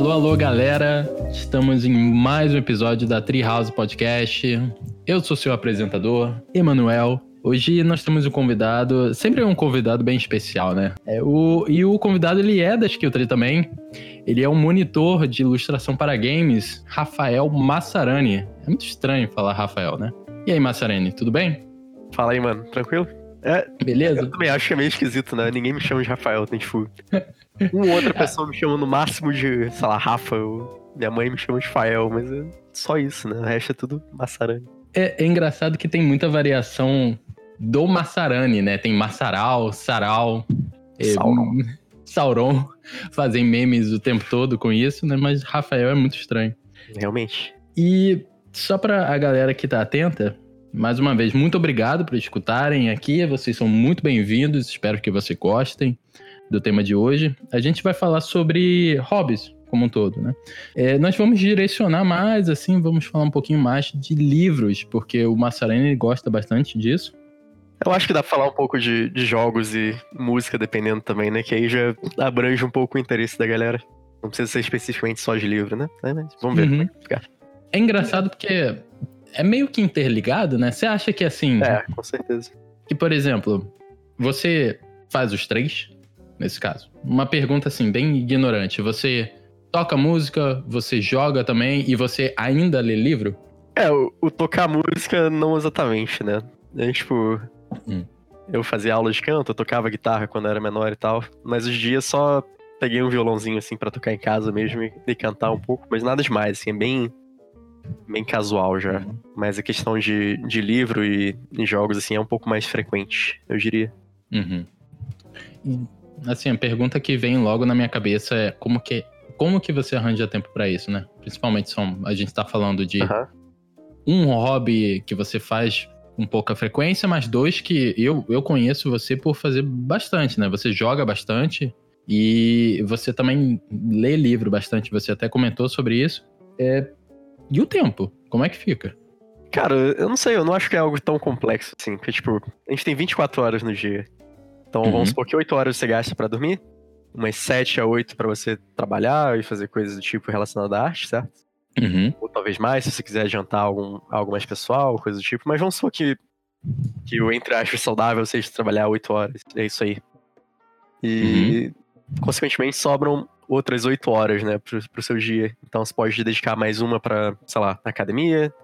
Alô, alô, galera! Estamos em mais um episódio da Treehouse Podcast. Eu sou seu apresentador, Emanuel. Hoje nós temos um convidado, sempre é um convidado bem especial, né? É, o, e o convidado ele é da Skilltree também. Ele é um monitor de ilustração para games, Rafael Massarani. É muito estranho falar Rafael, né? E aí, Massarani, tudo bem? Fala aí, mano. Tranquilo? É, Beleza? Eu também acho que é meio esquisito, né? Ninguém me chama de Rafael, tem tipo. Uma outra pessoa me chama no máximo de, sei lá, Rafa. Ou minha mãe me chama de Fael, mas é só isso, né? O resto é tudo Massarani. É, é engraçado que tem muita variação do Massarani, né? Tem Massaral, Saral, Sauron. É, Sauron. Fazem memes o tempo todo com isso, né? Mas Rafael é muito estranho. Realmente. E só pra a galera que tá atenta, mais uma vez, muito obrigado por escutarem aqui. Vocês são muito bem-vindos. Espero que vocês gostem do tema de hoje. A gente vai falar sobre hobbies como um todo, né? É, nós vamos direcionar mais, assim, vamos falar um pouquinho mais de livros, porque o Massarene gosta bastante disso. Eu acho que dá pra falar um pouco de, de jogos e música, dependendo também, né? Que aí já abrange um pouco o interesse da galera. Não precisa ser especificamente só de livro, né? É, vamos ver uhum. como é que ficar. É engraçado porque é meio que interligado, né? Você acha que assim. É, com certeza. Que, por exemplo, você faz os três, nesse caso. Uma pergunta assim, bem ignorante. Você toca música, você joga também e você ainda lê livro? É, o, o tocar música não exatamente, né? É tipo, Hum. Eu fazia aula de canto, eu tocava guitarra quando era menor e tal, mas os dias só peguei um violãozinho assim para tocar em casa mesmo e, e, cantar um pouco, mas nada demais, assim, é bem bem casual já. Uhum. Mas a questão de, de livro e, e, jogos assim é um pouco mais frequente, eu diria. Uhum. Assim, a pergunta que vem logo na minha cabeça é como que como que você arranja tempo para isso, né? Principalmente são, a gente tá falando de uhum. um hobby que você faz com pouca frequência, mas dois que eu, eu conheço você por fazer bastante, né? Você joga bastante e você também lê livro bastante. Você até comentou sobre isso. É... E o tempo? Como é que fica? Cara, eu não sei, eu não acho que é algo tão complexo assim. Porque, tipo, a gente tem 24 horas no dia. Então, uhum. vamos supor que 8 horas você gasta para dormir, umas 7 a 8 para você trabalhar e fazer coisas do tipo relacionado à arte, certo? Uhum. Ou talvez mais, se você quiser adiantar algum, algo mais pessoal, coisa do tipo. Mas vamos supor que, que o entre aspas saudável seja trabalhar 8 horas. É isso aí. E, uhum. consequentemente, sobram outras 8 horas, né, pro, pro seu dia. Então você pode dedicar mais uma pra, sei lá, academia,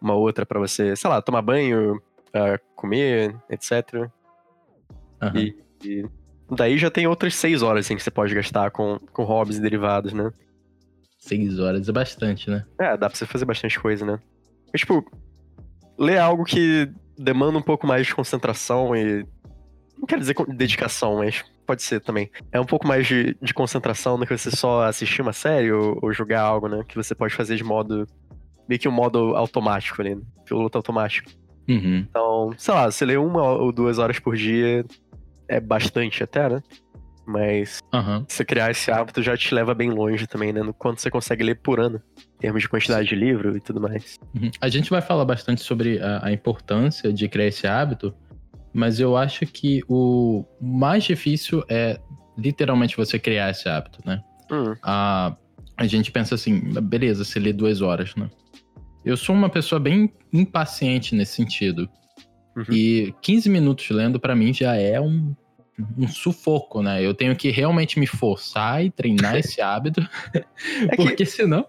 uma outra para você, sei lá, tomar banho, uh, comer, etc. Uhum. E, e, daí já tem outras 6 horas assim, que você pode gastar com, com hobbies e derivados, né? Seis horas é bastante, né? É, dá pra você fazer bastante coisa, né? Mas, tipo, ler algo que demanda um pouco mais de concentração e. Não quero dizer dedicação, mas pode ser também. É um pouco mais de, de concentração do que você só assistir uma série ou, ou, jogar algo, né? Que você pode fazer de modo. meio que um modo automático ali, né? piloto automático. Uhum. Então, sei lá, você lê uma ou duas horas por dia é bastante até, né? Mas uhum. você criar esse hábito já te leva bem longe também, né? No quanto você consegue ler por ano, em termos de quantidade de livro e tudo mais. Uhum. A gente vai falar bastante sobre a, a, importância de criar esse hábito, mas eu acho que o mais difícil é literalmente você criar esse hábito, né? Uhum. A, a gente pensa assim, beleza, você lê duas horas, né? Eu sou uma pessoa bem impaciente nesse sentido. Uhum. E 15 minutos lendo, para mim, já é um um sufoco, né? Eu tenho que realmente me forçar e treinar esse hábito, é porque que... senão.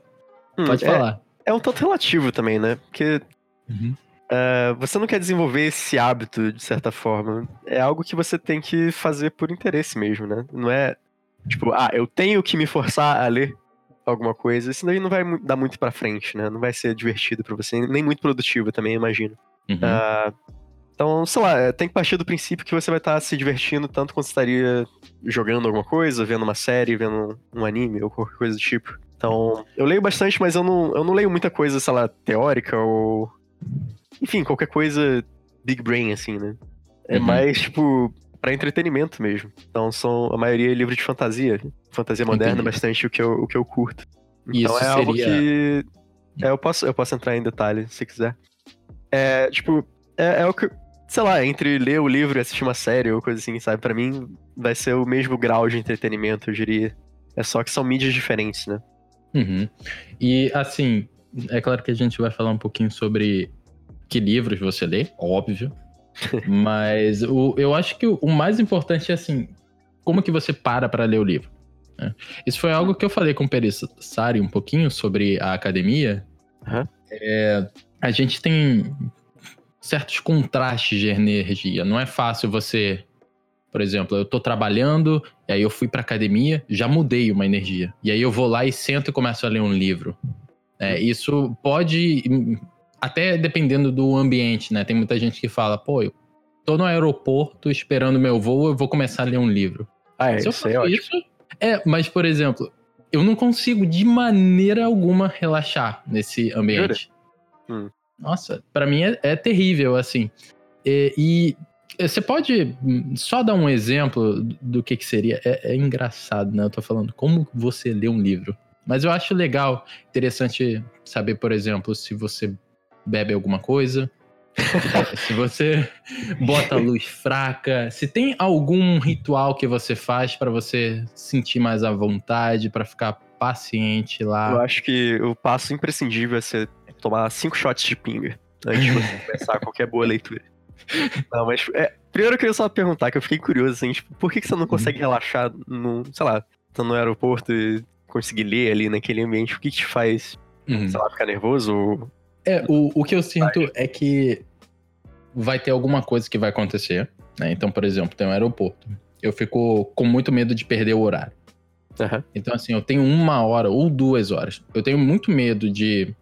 Hum, pode falar. É, é, um tanto relativo também, né? Porque uhum. uh, você não quer desenvolver esse hábito de certa forma. É algo que você tem que fazer por interesse mesmo, né? Não é tipo, ah, eu tenho que me forçar a ler alguma coisa. Isso daí não vai dar muito pra frente, né? Não vai ser divertido para você, nem muito produtivo também, imagino. Uhum. Uh, então, sei lá, é, tem que partir do princípio que você vai estar se divertindo tanto quanto estaria jogando alguma coisa, vendo uma série, vendo um anime ou qualquer coisa do tipo. Então, eu leio bastante, mas eu não, eu não leio muita coisa, sei lá, teórica ou. Enfim, qualquer coisa big brain, assim, né? É uhum. mais, tipo, para entretenimento mesmo. Então, são, a maioria é livro de fantasia. Fantasia moderna é bastante o que eu, o que eu curto. Então, Isso é algo seria... que. É, eu, posso, eu posso entrar em detalhe, se quiser. É, tipo, é, é o que sei lá, entre ler o livro e assistir uma série ou coisa assim, sabe? Para mim vai ser o mesmo grau de entretenimento, eu diria. É só que são mídias diferentes, né? Uhum. E assim, é claro que a gente vai falar um pouquinho sobre que livros você lê, óbvio. mas o, eu acho que o mais importante é assim, como que você para para ler o livro. Né? Isso foi algo que eu falei com o Perissari um pouquinho sobre a academia. Uhum. É, a gente tem certos contrastes de energia. Não é fácil você por exemplo, eu tô trabalhando, e aí eu fui pra academia, já mudei uma energia. E aí eu vou lá e sento e começo a ler um livro. É, isso pode, até dependendo do ambiente, né? Tem muita gente que fala, pô, eu tô no aeroporto esperando meu voo, eu vou começar a ler um livro. Ah, é, Se eu isso é isso, é, mas, por exemplo, eu não consigo de maneira alguma relaxar nesse ambiente. Hum. Nossa, para mim é, é, terrível, assim. E, e é, você pode só dar um exemplo do que, que seria? É, é, engraçado, né? Eu tô falando como você lê um livro. Mas eu acho legal, interessante saber, por exemplo, se você bebe alguma coisa, se você bota a luz fraca, se tem algum ritual que você faz para você sentir mais à vontade, para ficar paciente lá. Eu acho que o passo imprescindível é você tomar cinco shots de pinga antes de você começar qualquer boa leitura. Não, mas é, primeiro eu queria só perguntar, que eu fiquei curioso, assim, tipo, por que, que você não consegue uhum. relaxar no, sei lá, tá no aeroporto e conseguir ler ali naquele ambiente? O que, que te faz, uhum. sei lá, ficar nervoso? Ou... É, o, o que eu sinto é que vai ter alguma coisa que vai acontecer, né? Então, por exemplo, tem um aeroporto. Eu fico com muito medo de perder o horário. Uhum. Então, assim, eu tenho uma hora ou duas horas. Eu tenho muito medo de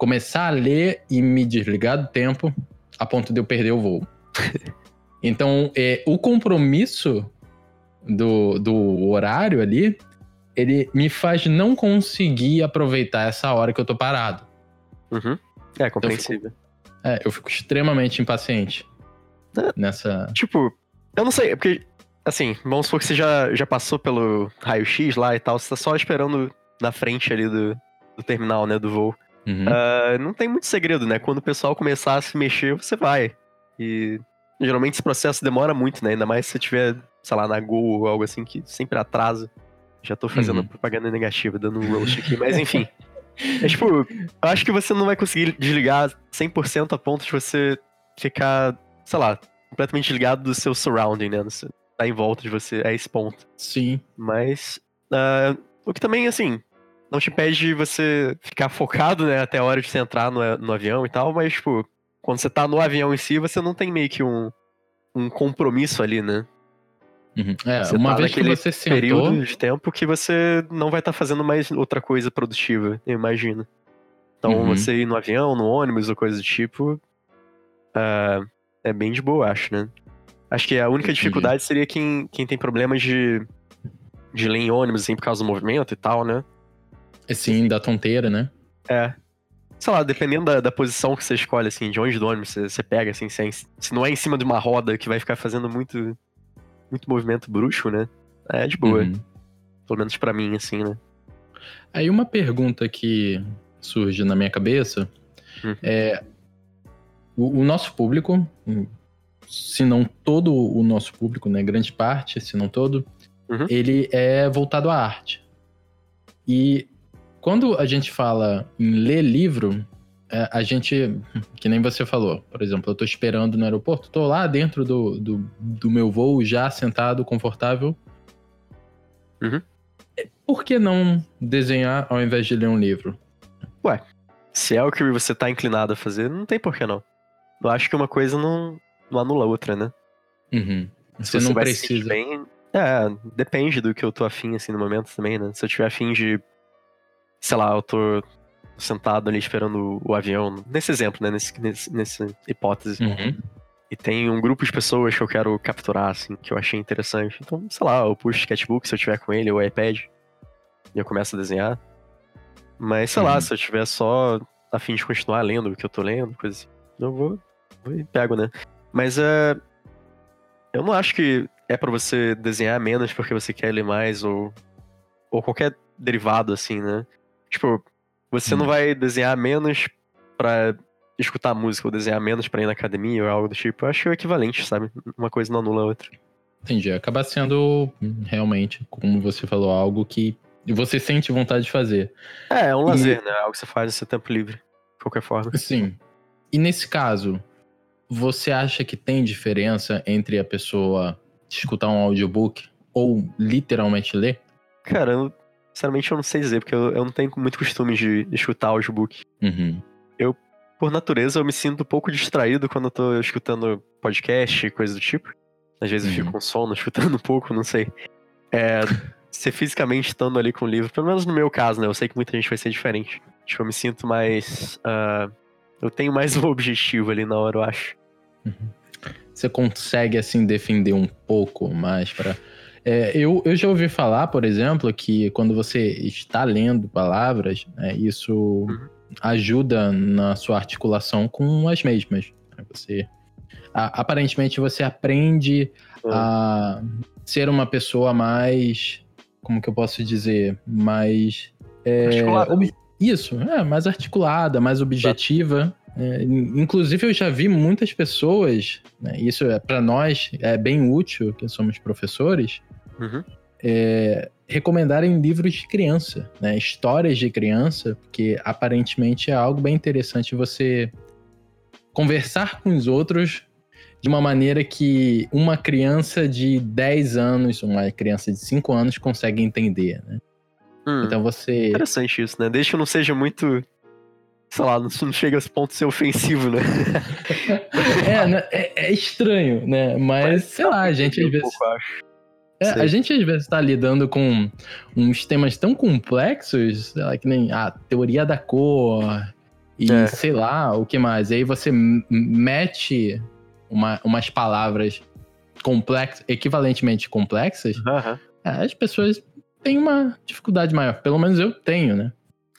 começar a ler e me desligar do tempo a ponto de eu perder o voo. então, é, o compromisso do, do horário ali, ele me faz não conseguir aproveitar essa hora que eu tô parado. Uhum. É compreensível. Eu fico, é, eu fico extremamente impaciente é, nessa. Tipo, eu não sei, é porque, assim, vamos supor que você já, já passou pelo raio-x lá e tal, você tá só esperando na frente ali do, do terminal, né, do voo. Uhum. Uh, não tem muito segredo, né? Quando o pessoal começar a se mexer, você vai. E geralmente esse processo demora muito, né? Ainda mais se você tiver, sei lá, na Gol ou algo assim que sempre atrasa. Já tô fazendo uhum. propaganda negativa, dando um roast aqui, mas enfim. é tipo, eu acho que você não vai conseguir desligar 100% a ponto de você ficar, sei lá, completamente desligado do seu surrounding, né? Tá em volta de você a esse ponto. Sim. Mas, uh, o que também, assim, não te impede de você ficar focado, né, até a hora de você entrar no, no avião e tal, mas, tipo, quando você tá no avião em si, você não tem meio que um, um compromisso ali, né? Uhum. É, você uma tá vez que você sentou... período de tempo que você não vai estar tá fazendo mais outra coisa produtiva, eu imagino. Então, uhum. você ir no avião, no ônibus ou coisa do tipo, uh, é bem de boa, acho, né? Acho que a única dificuldade seria quem, quem tem problemas de, de ler em ônibus, assim, por causa do movimento e tal, né? Sim, da tonteira, né? É. Sei lá, dependendo da, da posição que você escolhe, assim, de onde do ônibus você, você pega, assim, se, é em, se, não é em cima de uma roda que vai ficar fazendo muito, muito movimento bruxo, né? É de boa. Uhum. Pelo menos para mim, assim, né? Aí uma pergunta que surge na minha cabeça uhum. é o, o, nosso público, se não todo o nosso público, né, grande parte, se não todo, uhum. ele é voltado à arte. E quando a gente fala em ler livro, é, a gente, que nem você falou, por exemplo, eu tô esperando no aeroporto, tô lá dentro do, do, do meu voo, já sentado, confortável. Uhum. É, por que não desenhar ao invés de ler um livro? Ué, se é o que você tá inclinado a fazer, não tem por que não. Eu acho que uma coisa não, não anula a outra, né? Uhum. Você, você não precisa. Bem, é, depende do que eu tô afim, assim, no momento também, né? Se eu tiver afim de sei lá, eu tô sentado ali esperando o avião, nesse exemplo, né, nesse, nesse, nessa hipótese. Uhum. E tem um grupo de pessoas que eu quero capturar, assim, que eu achei interessante. Então, sei lá, eu puxo sketchbook se eu tiver com ele, ou iPad, e eu começo a desenhar. Mas, sei uhum. lá, se eu tiver só a fim de continuar lendo o que eu tô lendo, coisa assim, eu vou, vou e pego, né? Mas é. Uh, eu não acho que é para você desenhar menos porque você quer ler mais, ou, ou qualquer derivado, assim, né? Tipo, você hum. não vai desenhar menos pra escutar música ou desenhar menos pra ir na academia ou algo do tipo. Eu acho o equivalente, sabe? Uma coisa não anula a outra. Entendi. Acaba sendo realmente, como você falou, algo que você sente vontade de fazer. É, é um lazer, e... né? É algo que você faz no seu tempo livre, de qualquer forma. Sim. E nesse caso, você acha que tem diferença entre a pessoa escutar um audiobook ou literalmente ler? Cara, eu, sinceramente eu não sei dizer, porque eu, eu não tenho muito costume de, escutar audiobook. Uhum. Eu, por natureza, eu me sinto um pouco distraído quando eu tô escutando podcast e coisa do tipo. Às vezes uhum. eu fico uhum. com sono, escutando um pouco, não sei. É, ser fisicamente estando ali com o livro, pelo menos no meu caso, né? Eu sei que muita gente vai ser diferente. Tipo, eu me sinto mais. Uh, eu tenho mais um objetivo ali na hora, eu acho. Uhum. Você consegue, assim, defender um pouco mais para. É, eu, eu já ouvi falar, por exemplo, que quando você está lendo palavras, né, isso uhum. ajuda na sua articulação com as mesmas. Né? Você, a, aparentemente, você aprende uhum. a ser uma pessoa mais. Como que eu posso dizer? Mais. É, ob, isso, é, mais articulada, mais objetiva. É, inclusive, eu já vi muitas pessoas, né, isso é para nós é bem útil, que somos professores, uhum. é, recomendarem livros de criança, né, histórias de criança, porque aparentemente é algo bem interessante você conversar com os outros de uma maneira que uma criança de 10 anos, uma criança de 5 anos consegue entender, né? Hum, então você. Interessante isso, né? Desde que não seja muito sei lá, não chega a esse ponto de ser ofensivo, né? é, né? é, é, estranho, né? Mas, Mas sei lá, a gente às vezes. É, a gente às vezes está lidando com uns temas tão complexos, sei lá, que nem a teoria da cor e é. sei lá o que mais. E aí você mete uma, umas palavras complexas, equivalentemente complexas, uhum. as pessoas têm uma dificuldade maior. Pelo menos eu tenho, né?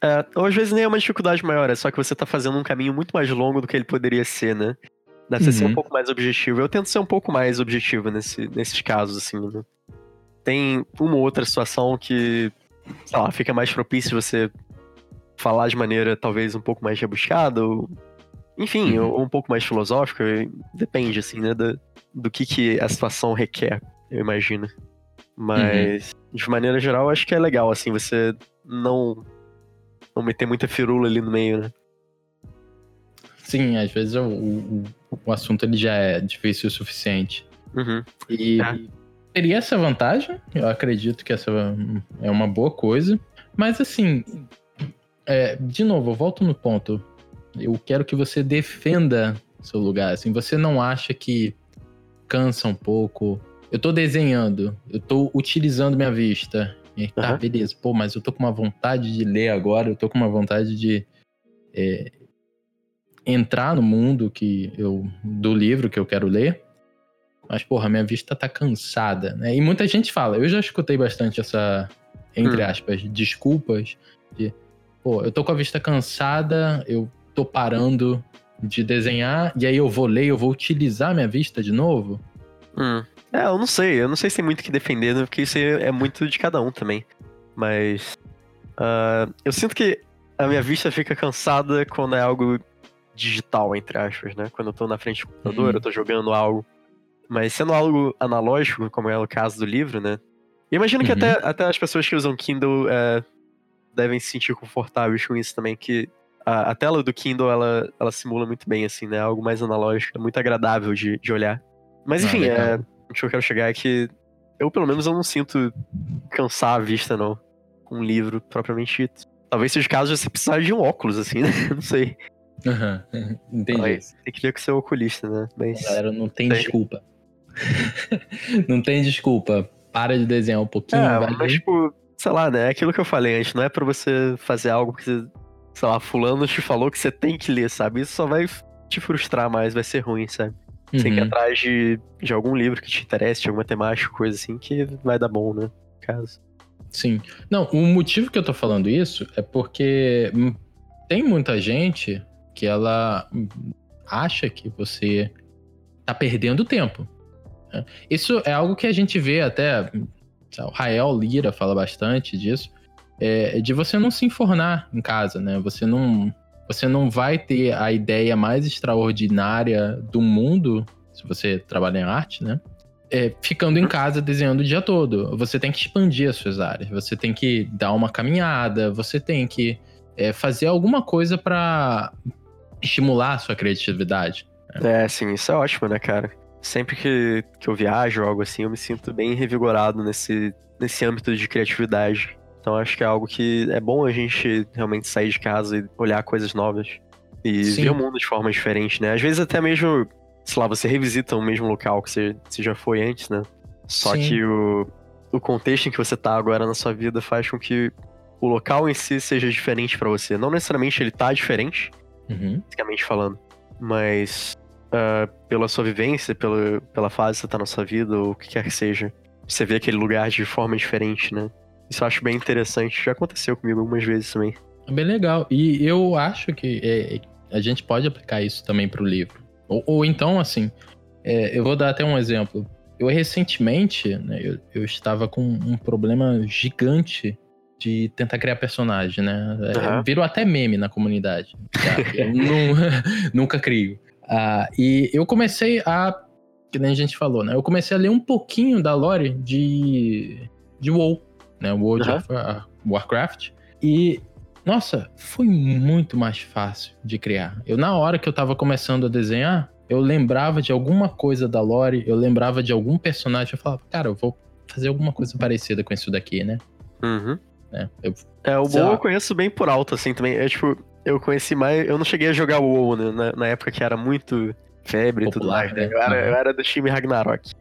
É, ou às vezes nem é uma dificuldade maior, é só que você tá fazendo um caminho muito mais longo do que ele poderia ser, né? Deve uhum. ser um uhum. pouco mais objetivo. Eu tento ser um pouco mais objetivo nesse, nesses casos, assim, né? Tem uma ou outra situação que, sei lá, fica mais propício você falar de maneira talvez um pouco mais rebuscada, ou, enfim, uhum. ou um pouco mais filosófica, depende, assim, né, do, do que, que a situação requer, eu imagino. Mas, uhum. de maneira geral, acho que é legal, assim, você não não meter muita firula ali no meio, né? Sim, às vezes o, o, o assunto ele já é difícil o suficiente. Uhum. E é. Teria essa vantagem, eu acredito que essa é uma boa coisa. Mas assim, é, de novo, eu volto no ponto. Eu quero que você defenda seu lugar. Assim, você não acha que cansa um pouco? Eu tô desenhando, eu tô utilizando minha vista. E tá, uhum. beleza. Pô, mas eu tô com uma vontade de ler agora, eu tô com uma vontade de é, entrar no mundo que eu, do livro que eu quero ler. Mas, porra, minha vista tá cansada, né? E muita gente fala, eu já escutei bastante essa, entre hum. aspas, desculpas de, pô, eu tô com a vista cansada, eu tô parando de desenhar, e aí eu vou ler, eu vou utilizar minha vista de novo. Hum. É, eu não sei. Eu não sei se tem muito o que defender, né, porque isso é muito de cada um também. Mas. Uh, eu sinto que a minha vista fica cansada quando é algo digital, entre aspas, né? Quando eu tô na frente do computador, uhum. eu tô jogando algo. Mas sendo algo analógico, como é o caso do livro, né? E imagino que uhum. até, até as pessoas que usam Kindle é, devem se sentir confortáveis com isso também, que a, a, tela do Kindle, ela, ela simula muito bem, assim, né? Algo mais analógico, é muito agradável de, de olhar. Mas ah, enfim, ah, é, o que eu quero chegar é que eu, pelo menos, eu não sinto cansar a vista, não. Com um livro propriamente dito. Talvez seja o caso de você precisar de um óculos, assim, né? não sei. Uhum, entendi. Mas tem que ver com seu oculista, né? Mas... Galera, não tem sei. desculpa. Não tem desculpa. Para de desenhar um pouquinho. É, mas, tipo, sei lá, né? É aquilo que eu falei antes. Não é pra você fazer algo que, sei lá, fulano te falou que você tem que ler, sabe? Isso só vai te frustrar mais, vai ser ruim, sabe? Uhum. Você tem que ir atrás de, de algum livro que te interesse, de alguma temática, coisa assim, que vai dar bom, né? No caso. Sim. Não, o motivo que eu tô falando isso é porque tem muita gente que ela acha que você tá perdendo tempo. Né? Isso é algo que a gente vê até. O Rael Lira fala bastante disso. É, de você não se enfornar em casa, né? Você não você não vai ter a ideia mais extraordinária do mundo, se você trabalha em arte, né? é, ficando em casa desenhando o dia todo. Você tem que expandir as suas áreas, você tem que dar uma caminhada, você tem que é, fazer alguma coisa para estimular a sua criatividade. É, sim, isso é ótimo, né, cara? Sempre que, que eu viajo ou algo assim, eu me sinto bem revigorado nesse, nesse âmbito de criatividade. Então acho que é algo que é bom a gente realmente sair de casa e olhar coisas novas. E Sim. ver o mundo de forma diferente, né? Às vezes até mesmo, sei lá, você revisita o mesmo local que você, você já foi antes, né? Só Sim. que o, o contexto em que você tá agora na sua vida faz com que o local em si seja diferente para você. Não necessariamente ele tá diferente, uhum. basicamente falando, mas uh, pela sua vivência, pela, pela fase que você tá na sua vida, ou o que quer que seja, você vê aquele lugar de forma diferente, né? Isso eu acho bem interessante. Já aconteceu comigo algumas vezes também. É bem legal. E eu acho que é, a gente pode aplicar isso também para o livro. Ou, ou, então, assim, é, eu vou dar até um exemplo. Eu recentemente, né, eu, eu, estava com um problema gigante de tentar criar personagem, né? Uhum. Virou até meme na comunidade. Eu não, nunca crio. Ah, e eu comecei a, que nem a gente falou, né? Eu comecei a ler um pouquinho da lore de, de WoW né? World uhum. of uh, Warcraft. E, nossa, foi muito mais fácil de criar. Eu, na hora que eu tava começando a desenhar, eu lembrava de alguma coisa da lore, eu lembrava de algum personagem, eu falava, cara, eu vou fazer alguma coisa parecida com isso daqui, né? Uhum. É, eu, é o WoW eu conheço bem por alto, assim, também. É tipo, eu conheci mais. Eu não cheguei a jogar o WoW, né? Na, na época que era muito febre e tudo mais, né? né? Eu, era, eu era do time Ragnarok.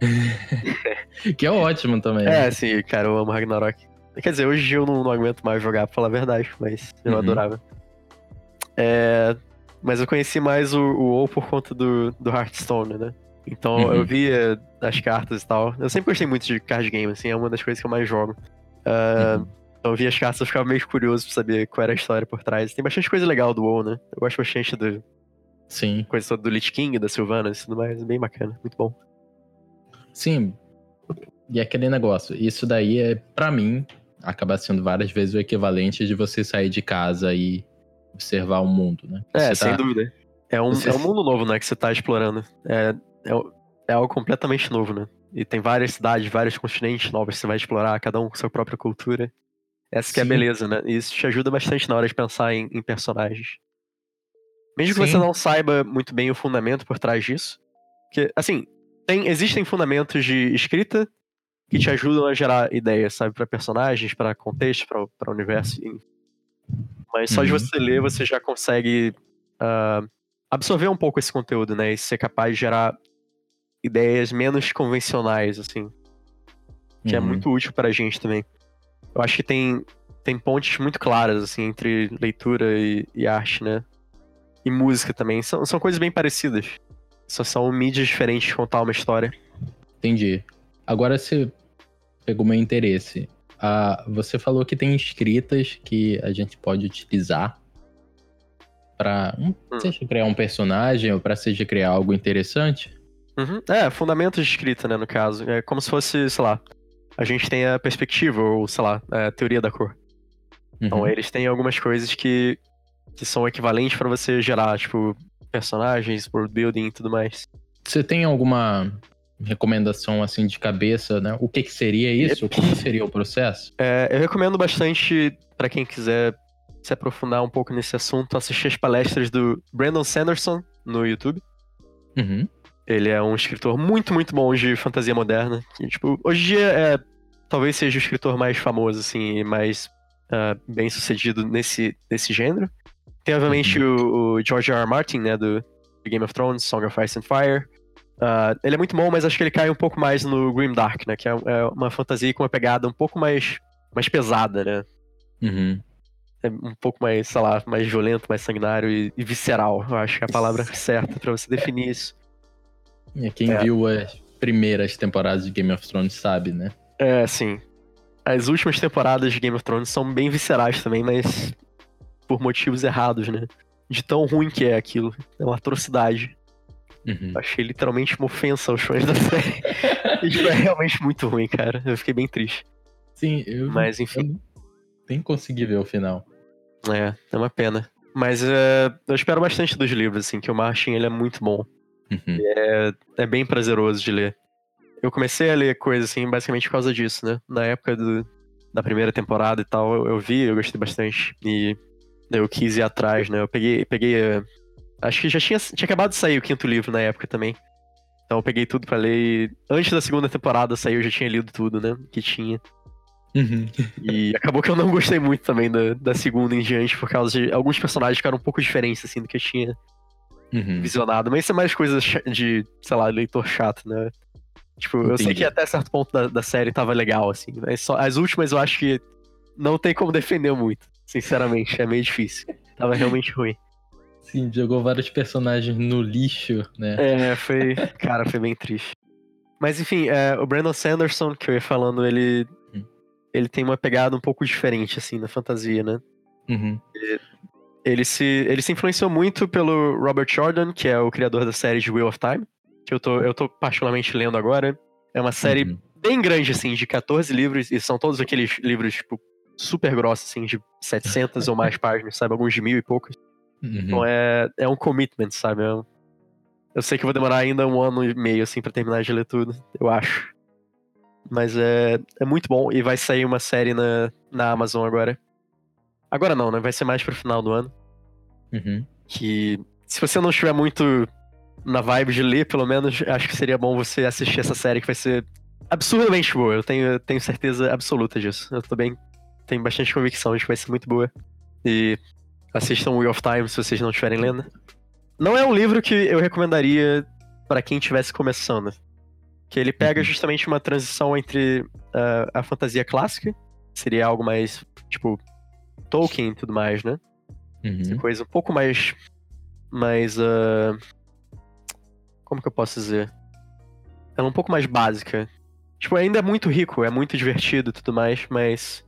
que é ótimo também. É, né? sim, cara, eu amo Ragnarok. Quer dizer, hoje eu não, não aguento mais jogar, pra falar a verdade, mas eu uhum. adorava. É, mas eu conheci mais o, o WoW por conta do, do Hearthstone, né? Então uhum. eu via as cartas e tal. Eu sempre gostei muito de card game, assim, é uma das coisas que eu mais jogo. Uh, uhum. Então eu via as cartas e ficava meio curioso pra saber qual era a história por trás. Tem bastante coisa legal do WoW, né? Eu gosto bastante do. Sim. Coisa do Lich King, da Sylvana e tudo mais. Bem bacana, muito bom. Sim. E aquele negócio, isso daí é, para mim, acaba sendo várias vezes o equivalente de você sair de casa e observar o mundo, né? É, sem tá... dúvida. É um, você... é um mundo novo, né, que você tá explorando. É, é, é algo completamente novo, né? E tem várias cidades, vários continentes novos que você vai explorar, cada um com sua própria cultura. Essa que é a beleza, né? E isso te ajuda bastante na hora de pensar em, em personagens. Mesmo Sim. que você não saiba muito bem o fundamento por trás disso. Porque, assim, tem, existem fundamentos de escrita que te ajudam a gerar ideias, sabe, para personagens, para contexto, para universo. Mas só uhum. de você ler, você já consegue uh, absorver um pouco esse conteúdo, né? E ser capaz de gerar ideias menos convencionais, assim. Que é uhum. é muito útil para a gente também. Eu acho que tem, tem pontes muito claras, assim, entre leitura e, e arte, né? E música também. São, são coisas bem parecidas. Só são mídias diferentes de contar uma história. Entendi. Agora você pegou meu interesse. Ah, você falou que tem escritas que a gente pode utilizar para hum. seja criar um personagem ou para seja criar algo interessante. Uhum. É, fundamentos de escrita, né, no caso. É como se fosse, sei lá, a gente tem a perspectiva, ou sei lá, a teoria da cor. Então, uhum. Então eles têm algumas coisas que, que são equivalentes para você gerar, tipo, personagens, world building e tudo mais. Você tem alguma recomendação assim de cabeça, né? O que, que seria isso? O que seria o processo? É, eu recomendo bastante para quem quiser se aprofundar um pouco nesse assunto, assistir as palestras do Brandon Sanderson no YouTube. Uhum. Ele é um escritor muito, muito bom de fantasia moderna. Que, tipo, hoje em dia é, talvez seja o escritor mais famoso, assim, mais uh, bem sucedido nesse, nesse gênero. Tem, obviamente, uhum. o, o, George R. R. Martin, né, do Game of Thrones, Song of Ice and Fire. Uh, ele é muito bom, mas acho que ele cai um pouco mais no Grim Dark, né, que é, é uma fantasia com uma pegada um pouco mais, mais pesada, né. Uhum. É um pouco mais, sei lá, mais violento, mais sanguinário e, e visceral. Eu acho que é a palavra certa para você definir isso. E quem é. viu as primeiras temporadas de Game of Thrones sabe, né? É, sim. As últimas temporadas de Game of Thrones são bem viscerais também, mas por motivos errados, né? De tão ruim que é aquilo. É uma atrocidade. Uhum. Achei literalmente uma ofensa aos fãs da série. Isso é realmente muito ruim, cara. Eu fiquei bem triste. Sim, eu. Mas enfim. Eu nem consegui ver o final. É, é uma pena. Mas uh, eu espero bastante dos livros, assim, que o Martin ele é muito bom. Uhum. É, é bem prazeroso de ler. eu comecei a ler coisas assim, basicamente por causa disso, né? Na época do, da primeira temporada e tal, eu, eu vi, eu gostei bastante. E eu quis ir atrás, né? Eu peguei. peguei uh, acho que já tinha, tinha acabado de sair o quinto livro na época também. Então eu peguei tudo para ler. E antes da segunda temporada sair, eu já tinha lido tudo, né? Que tinha. Uhum. E acabou que eu não gostei muito também da, da segunda em diante, por causa de alguns personagens ficaram um pouco diferentes, assim, do que eu tinha uhum. visionado. Mas isso é mais coisa de, sei lá, leitor chato, né? Tipo, Entendi. eu sei que até certo ponto da, da série tava legal, assim. Mas só, as últimas eu acho que não tem como defender muito, sinceramente. É meio difícil. Tava realmente ruim. Sim, jogou vários personagens no lixo, né? É, foi. Cara, foi bem triste. Mas enfim, é, o Brandon Sanderson, que eu ia falando, ele. Hum. Ele tem uma pegada um pouco diferente, assim, na fantasia, né? Uhum. Ele, ele, se, ele se influenciou muito pelo Robert Jordan, que é o criador da série de Wheel of Time que eu tô, eu tô particularmente lendo agora. É uma série uhum. bem grande, assim, de 14 livros, e são todos aqueles livros, tipo, super grossos, assim, de 700 ou mais páginas, sabe? Alguns de mil e poucos. Uhum. Então é, é um commitment, sabe? É eu sei que vou demorar ainda um ano e meio, assim, pra terminar de ler tudo, eu acho. Mas é, é muito bom, e vai sair uma série na, na Amazon agora. Agora não, né? Vai ser mais pro final do ano. Uhum. Que se você não estiver muito na vibe de ler, pelo menos, acho que seria bom você assistir essa série que vai ser absurdamente boa. Eu tenho, tenho certeza absoluta disso. Eu também tenho bastante convicção de que vai ser muito boa. E assistam Wheel of Time se vocês não estiverem lendo. Não é um livro que eu recomendaria para quem estivesse começando. Que ele pega uhum. justamente uma transição entre uh, a fantasia clássica, seria algo mais, tipo, Tolkien e tudo mais, né? Uhum. Essa coisa um pouco mais. mais. Uh, como que eu posso dizer? Ela é um pouco mais básica. Tipo, ainda é muito rico, é muito divertido e tudo mais, mas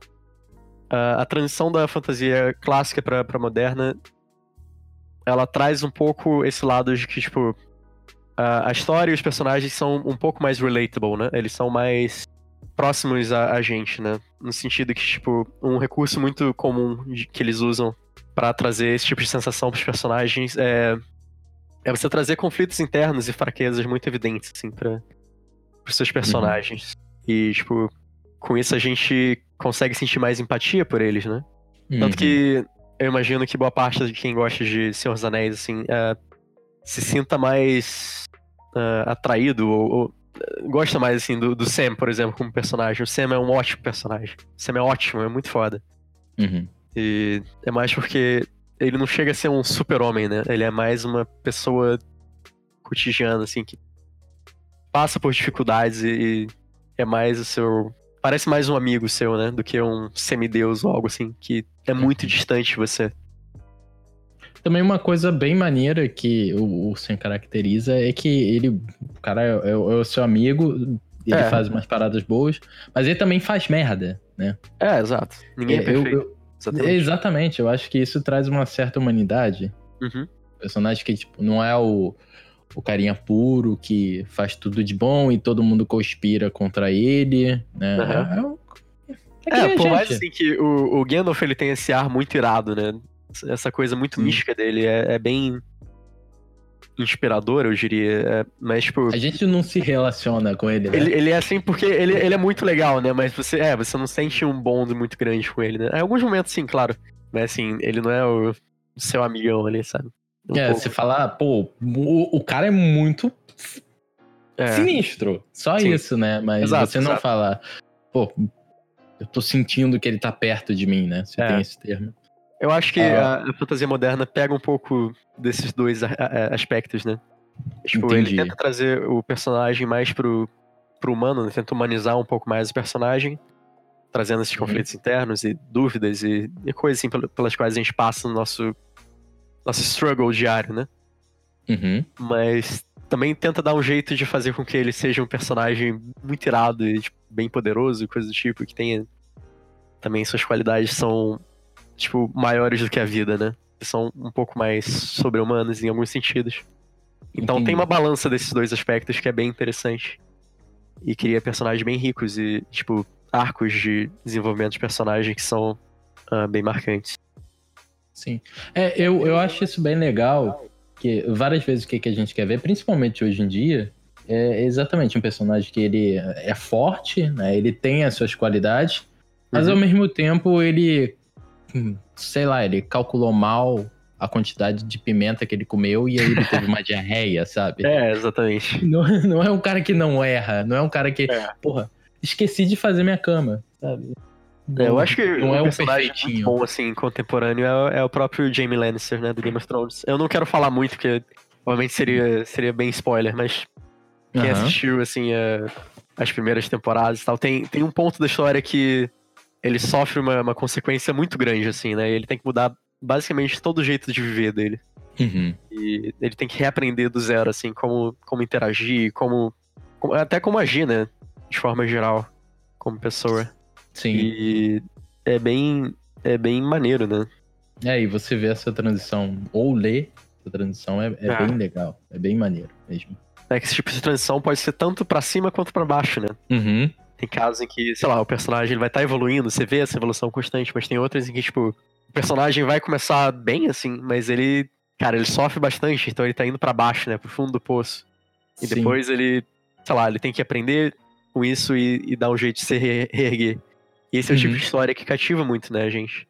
uh, a transição da fantasia clássica pra, pra moderna, ela traz um pouco esse lado de que, tipo, uh, a história e os personagens são um pouco mais relatable, né? Eles são mais próximos a, a gente, né? No sentido que, tipo, um recurso muito comum que eles usam para trazer esse tipo de sensação pros personagens é é você trazer conflitos internos e fraquezas muito evidentes, assim, para os seus personagens. Uhum. E, tipo, com isso a gente consegue sentir mais empatia por eles, né? Uhum. Tanto que eu imagino que boa parte de quem gosta de Senhor dos Anéis, assim, uh, se sinta mais uh, atraído ou, ou gosta mais, assim, do, do, Sam, por exemplo, como personagem. O Sam é um ótimo personagem. O Sam é ótimo, é muito foda. Uhum. E é mais porque ele não chega a ser um super-homem, né? Ele é mais uma pessoa cotidiana, assim, que passa por dificuldades e é mais o seu. Parece mais um amigo seu, né? Do que um semideus ou algo assim, que é muito uhum. distante de você. Também uma coisa bem maneira que o, o Sen caracteriza é que ele, o cara é, é, é o seu amigo, ele é. faz umas paradas boas, mas ele também faz merda, né? É, exato. Ninguém é, é perfeito. Eu, eu, Exatamente. Exatamente, eu acho que isso traz uma certa humanidade. Uhum. Personagem que, tipo, não é o, o carinha puro que faz tudo de bom e todo mundo conspira contra ele, né? Uhum. É, é, é por mais assim que o, o Gandalf ele tem esse ar muito irado, né? Essa coisa muito Sim. mística dele é, é bem inspirador, eu diria. É, mas, tipo. A gente não se relaciona com ele, né? Ele, ele é assim porque ele, ele é muito legal, né? Mas você, é, você não sente um bond muito grande com ele, né? Em alguns momentos, sim, claro. Mas assim, ele não é o seu amigão ali, sabe? Um é, pouco. você fala, pô, o, o cara é muito é. sinistro. Só sim. isso, né? Mas exato, você não exato. fala, pô, eu tô sentindo que ele tá perto de mim, né? Você é. tem esse termo. Eu acho que ah. a, a, fantasia moderna pega um pouco desses dois a, a, aspectos, né? Tipo, Entendi. ele tenta trazer o personagem mais pro, pro humano, né? tenta humanizar um pouco mais o personagem, trazendo esses uhum. conflitos internos e dúvidas e, e coisas assim pelas quais a gente passa no nosso, nosso struggle diário, né? Uhum. Mas também tenta dar um jeito de fazer com que ele seja um personagem muito irado e tipo, bem poderoso, coisa do tipo, que tenha também suas qualidades são tipo, maiores do que a vida, né? São um pouco mais sobre-humanos em alguns sentidos. Então Entendi. tem uma balança desses dois aspectos que é bem interessante. E cria personagens bem ricos e, tipo, arcos de desenvolvimento de personagem que são uh, bem marcantes. Sim. É, eu, eu acho isso bem legal, que várias vezes o que, que a gente quer ver, principalmente hoje em dia, é exatamente um personagem que ele é forte, né? Ele tem as suas qualidades, mas uhum. ao mesmo tempo ele, sei lá, ele calculou mal a quantidade de pimenta que ele comeu e aí ele teve uma diarreia, sabe? É, exatamente. Não, não, é um cara que não erra, não é um cara que, é. porra, esqueci de fazer minha cama, sabe? É, eu acho que não é um personagem bom, assim, contemporâneo é, é, o próprio Jamie Lannister, né, do Game of Thrones. Eu não quero falar muito, porque provavelmente seria, seria bem spoiler, mas quem uhum. assistiu, assim, a, as primeiras temporadas e tal, tem, tem um ponto da história que ele sofre uma, uma consequência muito grande, assim, né? Ele tem que mudar basicamente todo o jeito de viver dele. Uhum. E ele tem que reaprender do zero, assim, como, como interagir, como, como, Até como agir, né? De forma geral, como pessoa. Sim. E é bem. É bem maneiro, né? É, e você vê essa transição, ou ler essa transição, é, é, é. bem legal. É bem maneiro mesmo. É que esse tipo de transição pode ser tanto para cima quanto para baixo, né? Uhum. Tem casos em que, sei lá, o personagem ele vai estar tá evoluindo, você vê essa evolução constante, mas tem outras em que, tipo, o personagem vai começar bem, assim, mas ele, cara, ele sofre bastante, então ele tá indo para baixo, né, pro fundo do poço. E Sim. depois ele, sei lá, ele tem que aprender com isso e, e dar um jeito de se reerguer. E esse é o tipo uhum. de história que cativa muito, né, gente?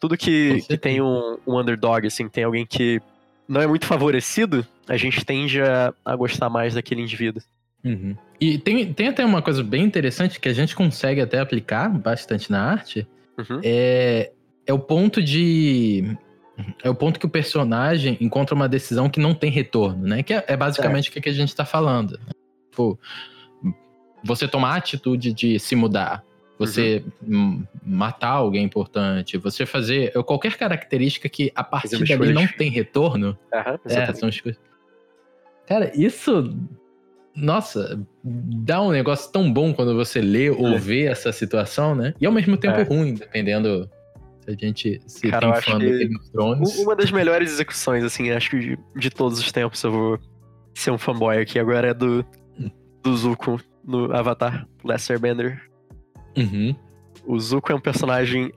Tudo que, que tem um, um underdog, assim, tem alguém que não é muito favorecido, a gente tende a, a gostar mais daquele indivíduo. Uhum. E tem, tem até uma coisa bem interessante que a gente consegue até aplicar bastante na arte. Uhum. É, é o ponto de. É o ponto que o personagem encontra uma decisão que não tem retorno, né? Que é, é basicamente é. o que a gente está falando. Tipo, você tomar a atitude de se mudar, você uhum. matar alguém importante, você fazer qualquer característica que a partir dali não tem retorno. Uhum, é, são. Cara, isso. Nossa, dá um negócio tão bom quando você lê ou é. vê essa situação, né? E ao mesmo tempo é. ruim, dependendo se a gente se Cara, tem fã do Game of Thrones. Uma das melhores execuções, assim, acho que de, de, todos os tempos eu vou ser um fanboy aqui. Agora é do, do Zuko no Avatar Last Airbender. Uhum. O Zuko é um personagem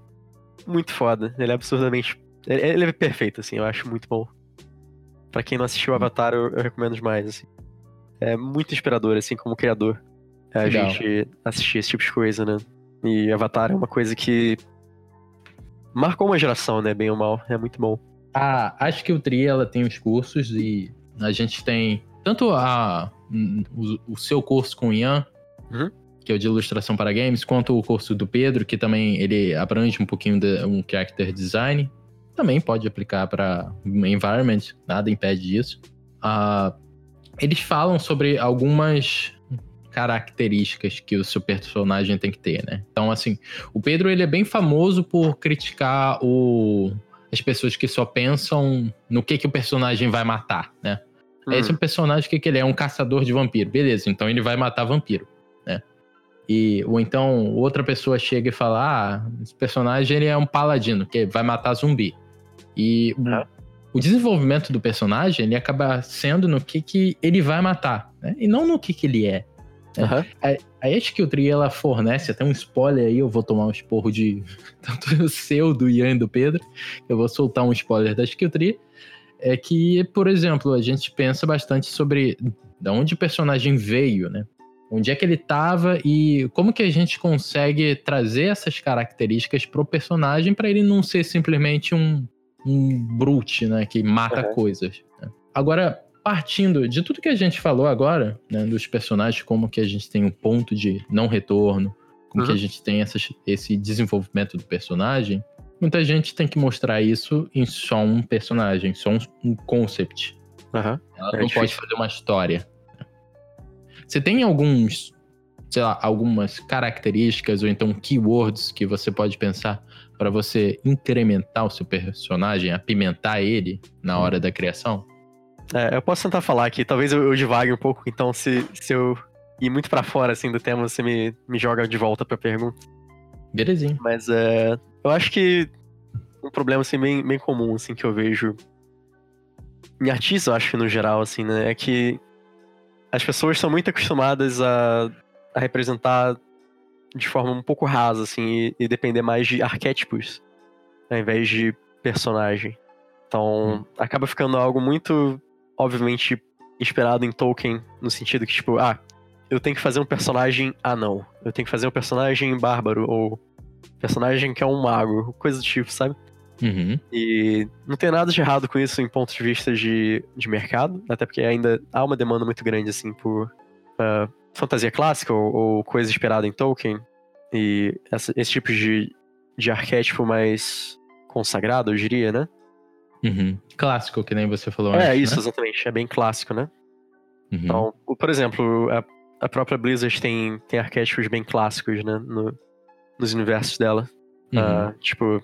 muito foda. Ele é absurdamente. Ele, ele é perfeito, assim, eu acho muito bom. Pra quem não assistiu Avatar, eu, eu recomendo demais, assim. É muito inspirador, assim, como criador. A Legal. gente assistir esse tipo de coisa, né? E Avatar é uma coisa que marcou uma geração, né? Bem ou mal. É muito bom. Ah, acho que o Tri, ela tem os cursos e a gente tem tanto a, o, o seu curso com o Ian, uhum que é o de ilustração para games, quanto o curso do Pedro, que também ele abrange um pouquinho de um character design. Também pode aplicar para environment, nada impede isso. Uh, eles falam sobre algumas características que o seu personagem tem que ter, né? Então, assim, o Pedro ele é bem famoso por criticar o, as pessoas que só pensam no que, que o personagem vai matar, né? Hum. Esse é um personagem que, que ele é um caçador de vampiro, beleza? Então ele vai matar vampiro. E, ou então outra pessoa chega e fala: Ah, esse personagem ele é um paladino, que vai matar zumbi. E é. O, desenvolvimento do personagem ele acaba sendo no que, que ele vai matar, né? E não no que, que ele é. Uhum. A, a Skill Tree ela fornece até um spoiler aí, eu vou tomar um esporro de tanto o seu, do Ian e do Pedro. Eu vou soltar um spoiler da Skill Tree. É que, por exemplo, a gente pensa bastante sobre de onde o personagem veio, né? Onde é que ele estava e como que a gente consegue trazer essas características pro personagem para ele não ser simplesmente um, um brute, né? Que mata uhum. coisas. Né? Agora, partindo de tudo que a gente falou agora, né, dos personagens, como que a gente tem um ponto de não retorno, como uhum. que a gente tem essas, esse desenvolvimento do personagem, muita gente tem que mostrar isso em só um personagem, só um, um concept. Uhum. Ela é não difícil. pode fazer uma história. Você tem alguns, sei lá, algumas características ou então keywords que você pode pensar para você incrementar o seu personagem, apimentar ele na hora da criação? É, eu posso tentar falar aqui, talvez eu, eu divague um pouco, então se, se eu ir muito para fora assim do tema, você me, me joga de volta pra pergunta. Belezinha. Mas é, eu acho que um problema assim, bem, bem comum assim, que eu vejo em artistas, eu acho que no geral, assim, né, é que as pessoas são muito acostumadas a, a representar de forma um pouco rasa, assim, e, e, depender mais de arquétipos ao invés de personagem. Então, hum. acaba ficando algo muito, obviamente, inspirado em Tolkien, no sentido que, tipo, ah, eu tenho que fazer um personagem anão, eu tenho que fazer um personagem bárbaro, ou personagem que é um mago, coisa do tipo, sabe? Uhum. E não tem nada de errado com isso em pontos de vista de, de mercado, até porque ainda há uma demanda muito grande, assim, por uh, fantasia clássica ou, ou, coisa inspirada em Tolkien. E essa, esse tipo de, de arquétipo mais consagrado, eu diria, né? Uhum. Clássico, que nem você falou é, antes. É, isso, né? exatamente. É bem clássico, né? Uhum. Então, por exemplo, a, a, própria Blizzard tem, tem arquétipos bem clássicos, né? No, nos universos dela. Uhum. Uh, tipo.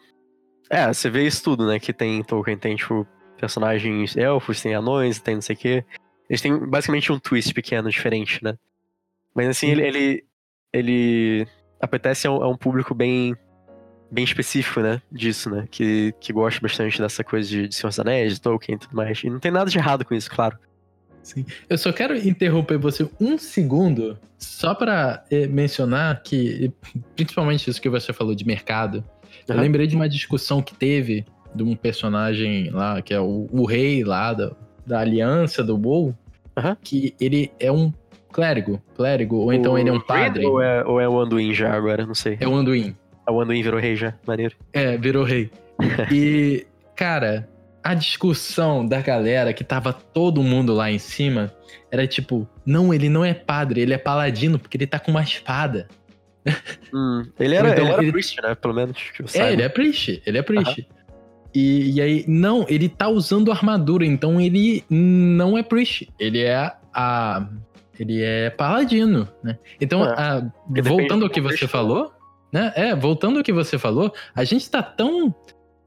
É, você vê isso tudo, né? Que tem Tolkien, tem, tipo, personagens elfos, tem anões, tem não sei o quê. Eles têm basicamente um twist pequeno, diferente, né? Mas assim, ele, ele, ele apetece a um, a um público bem bem específico, né, disso, né, que, que gosta bastante dessa coisa de, de Senhor dos Anéis, de Tolkien e tudo mais. E não tem nada de errado com isso, claro. Sim. Eu só quero interromper você um segundo, só para eh, mencionar que, principalmente isso que você falou de mercado, uhum. eu lembrei de uma discussão que teve de um personagem lá, que é o, o rei lá da, da aliança do WoW, uhum. que ele é um clérigo, clérigo, ou então o ele é um padre. Ou é, ou é o Anduin já agora, não sei. É o Anduin. É o Anduin virou rei já, maneiro. É, virou rei. e, cara, a discussão da galera que tava todo mundo lá em cima era tipo, não, ele não é padre, ele é paladino, porque ele tá com uma espada. Hum, ele era, então, ele era ele... priest, né? Pelo menos. é, ele é priest, ele é priest. Uhum. E, e, aí, não, ele tá usando armadura, então ele não é priest, ele é a. Ele é paladino, né? Então, é. a, voltando ao que você falou, né? É, voltando ao que você falou, a gente tá tão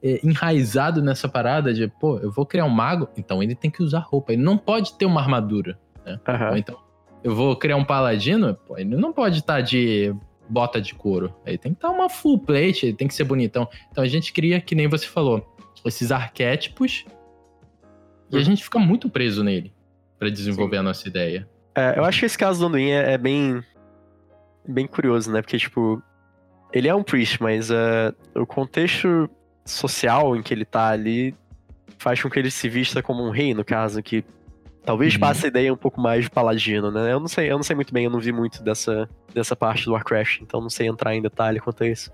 é, enraizado nessa parada de, pô, eu vou criar um mago, então ele tem que usar roupa. Ele não pode ter uma armadura. Né? Uhum. Então, eu vou criar um paladino, pô, ele não pode estar tá de bota de couro. Ele tem que estar tá uma full plate, ele tem que ser bonitão. Então a gente cria, que nem você falou, esses arquétipos e a uhum. gente fica muito preso nele para desenvolver Sim. a nossa ideia. É, eu acho que esse caso do Anduin é, é, bem bem curioso, né? Porque, tipo, ele é um priest, mas uh, o contexto social em que ele tá ali faz com que ele se vista como um rei, no caso, que talvez uhum. passe a ideia um pouco mais de paladino, né? Eu não sei, eu não sei muito bem, eu não vi muito dessa, dessa parte do Warcraft, então não sei entrar em detalhe quanto a isso.